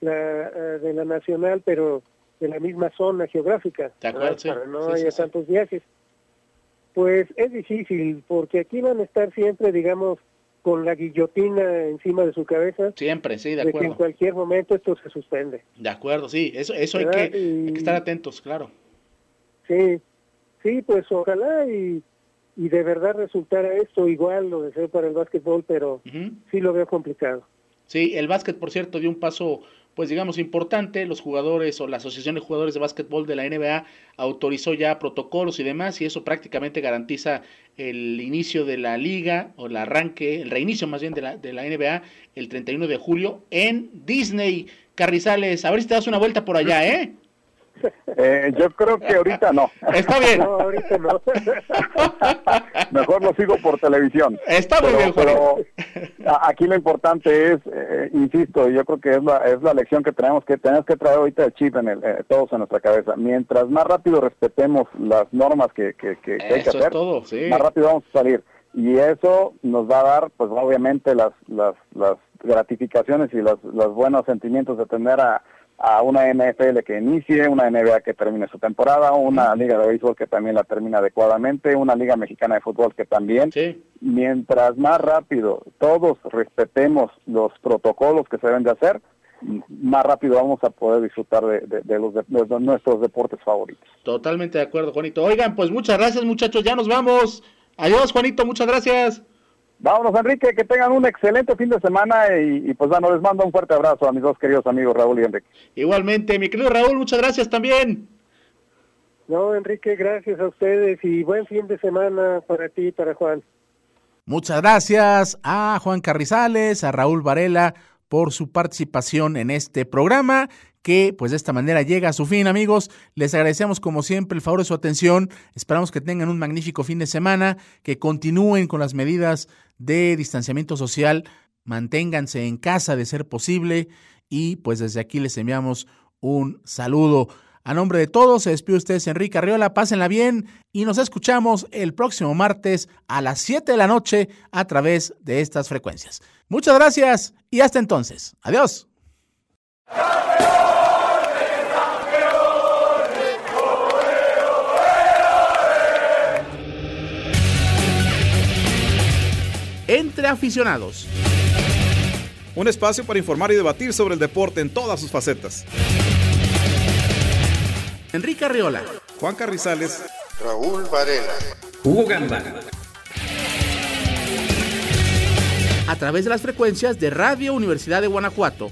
la eh, de la nacional, pero de la misma zona geográfica, para no haya tantos viajes. Pues es difícil, porque aquí van a estar siempre, digamos, con la guillotina encima de su cabeza. Siempre, sí, de acuerdo. que en cualquier momento esto se suspende. De acuerdo, sí, eso, eso hay que, estar atentos, claro. Sí, sí, pues ojalá y, y de verdad resultara esto igual, lo deseo para el básquetbol, pero sí lo veo complicado. Sí, el básquet, por cierto, dio un paso pues digamos importante, los jugadores o la Asociación de Jugadores de Básquetbol de la NBA autorizó ya protocolos y demás y eso prácticamente garantiza el inicio de la liga o el arranque, el reinicio más bien de la, de la NBA el 31 de julio en Disney. Carrizales, a ver si te das una vuelta por allá, [LAUGHS] ¿eh? Eh, yo creo que ahorita no. Está bien. No, ahorita no. [LAUGHS] Mejor lo sigo por televisión. Está muy bien, pero aquí lo importante es, eh, insisto, yo creo que es la, es la lección que tenemos que tenemos que traer ahorita el chip en el, eh, todos en nuestra cabeza. Mientras más rápido respetemos las normas que, que, que, hay que hacer, más rápido vamos a salir. Y eso nos va a dar, pues obviamente, las, las, las gratificaciones y los, los buenos sentimientos de tener a a una NFL que inicie, una NBA que termine su temporada, una liga de béisbol que también la termine adecuadamente, una liga mexicana de fútbol que también. Mientras más rápido todos respetemos los protocolos que se deben de hacer, más rápido vamos a poder disfrutar de, los de, nuestros deportes favoritos. Totalmente de acuerdo, Juanito. Oigan, pues muchas gracias muchachos, ya nos vamos. Adiós, Juanito, muchas gracias. Vámonos, Enrique, que tengan un excelente fin de semana y, pues bueno, les mando un fuerte abrazo a mis dos queridos amigos Raúl y Enrique. Igualmente, mi querido Raúl, muchas gracias también. No, Enrique, gracias a ustedes y buen fin de semana para ti y para Juan. Muchas gracias a Juan Carrizales, a Raúl Varela por su participación en este programa que pues de esta manera llega a su fin amigos. Les agradecemos como siempre el favor de su atención. Esperamos que tengan un magnífico fin de semana, que continúen con las medidas de distanciamiento social, manténganse en casa de ser posible y pues desde aquí les enviamos un saludo. A nombre de todos, se despide ustedes Enrique Arriola, pásenla bien y nos escuchamos el próximo martes a las 7 de la noche a través de estas frecuencias. Muchas gracias y hasta entonces. Adiós. Entre aficionados. Un espacio para informar y debatir sobre el deporte en todas sus facetas. Enrique Arriola, Juan Carrizales, Raúl Varela, Hugo Gamba. A través de las frecuencias de Radio Universidad de Guanajuato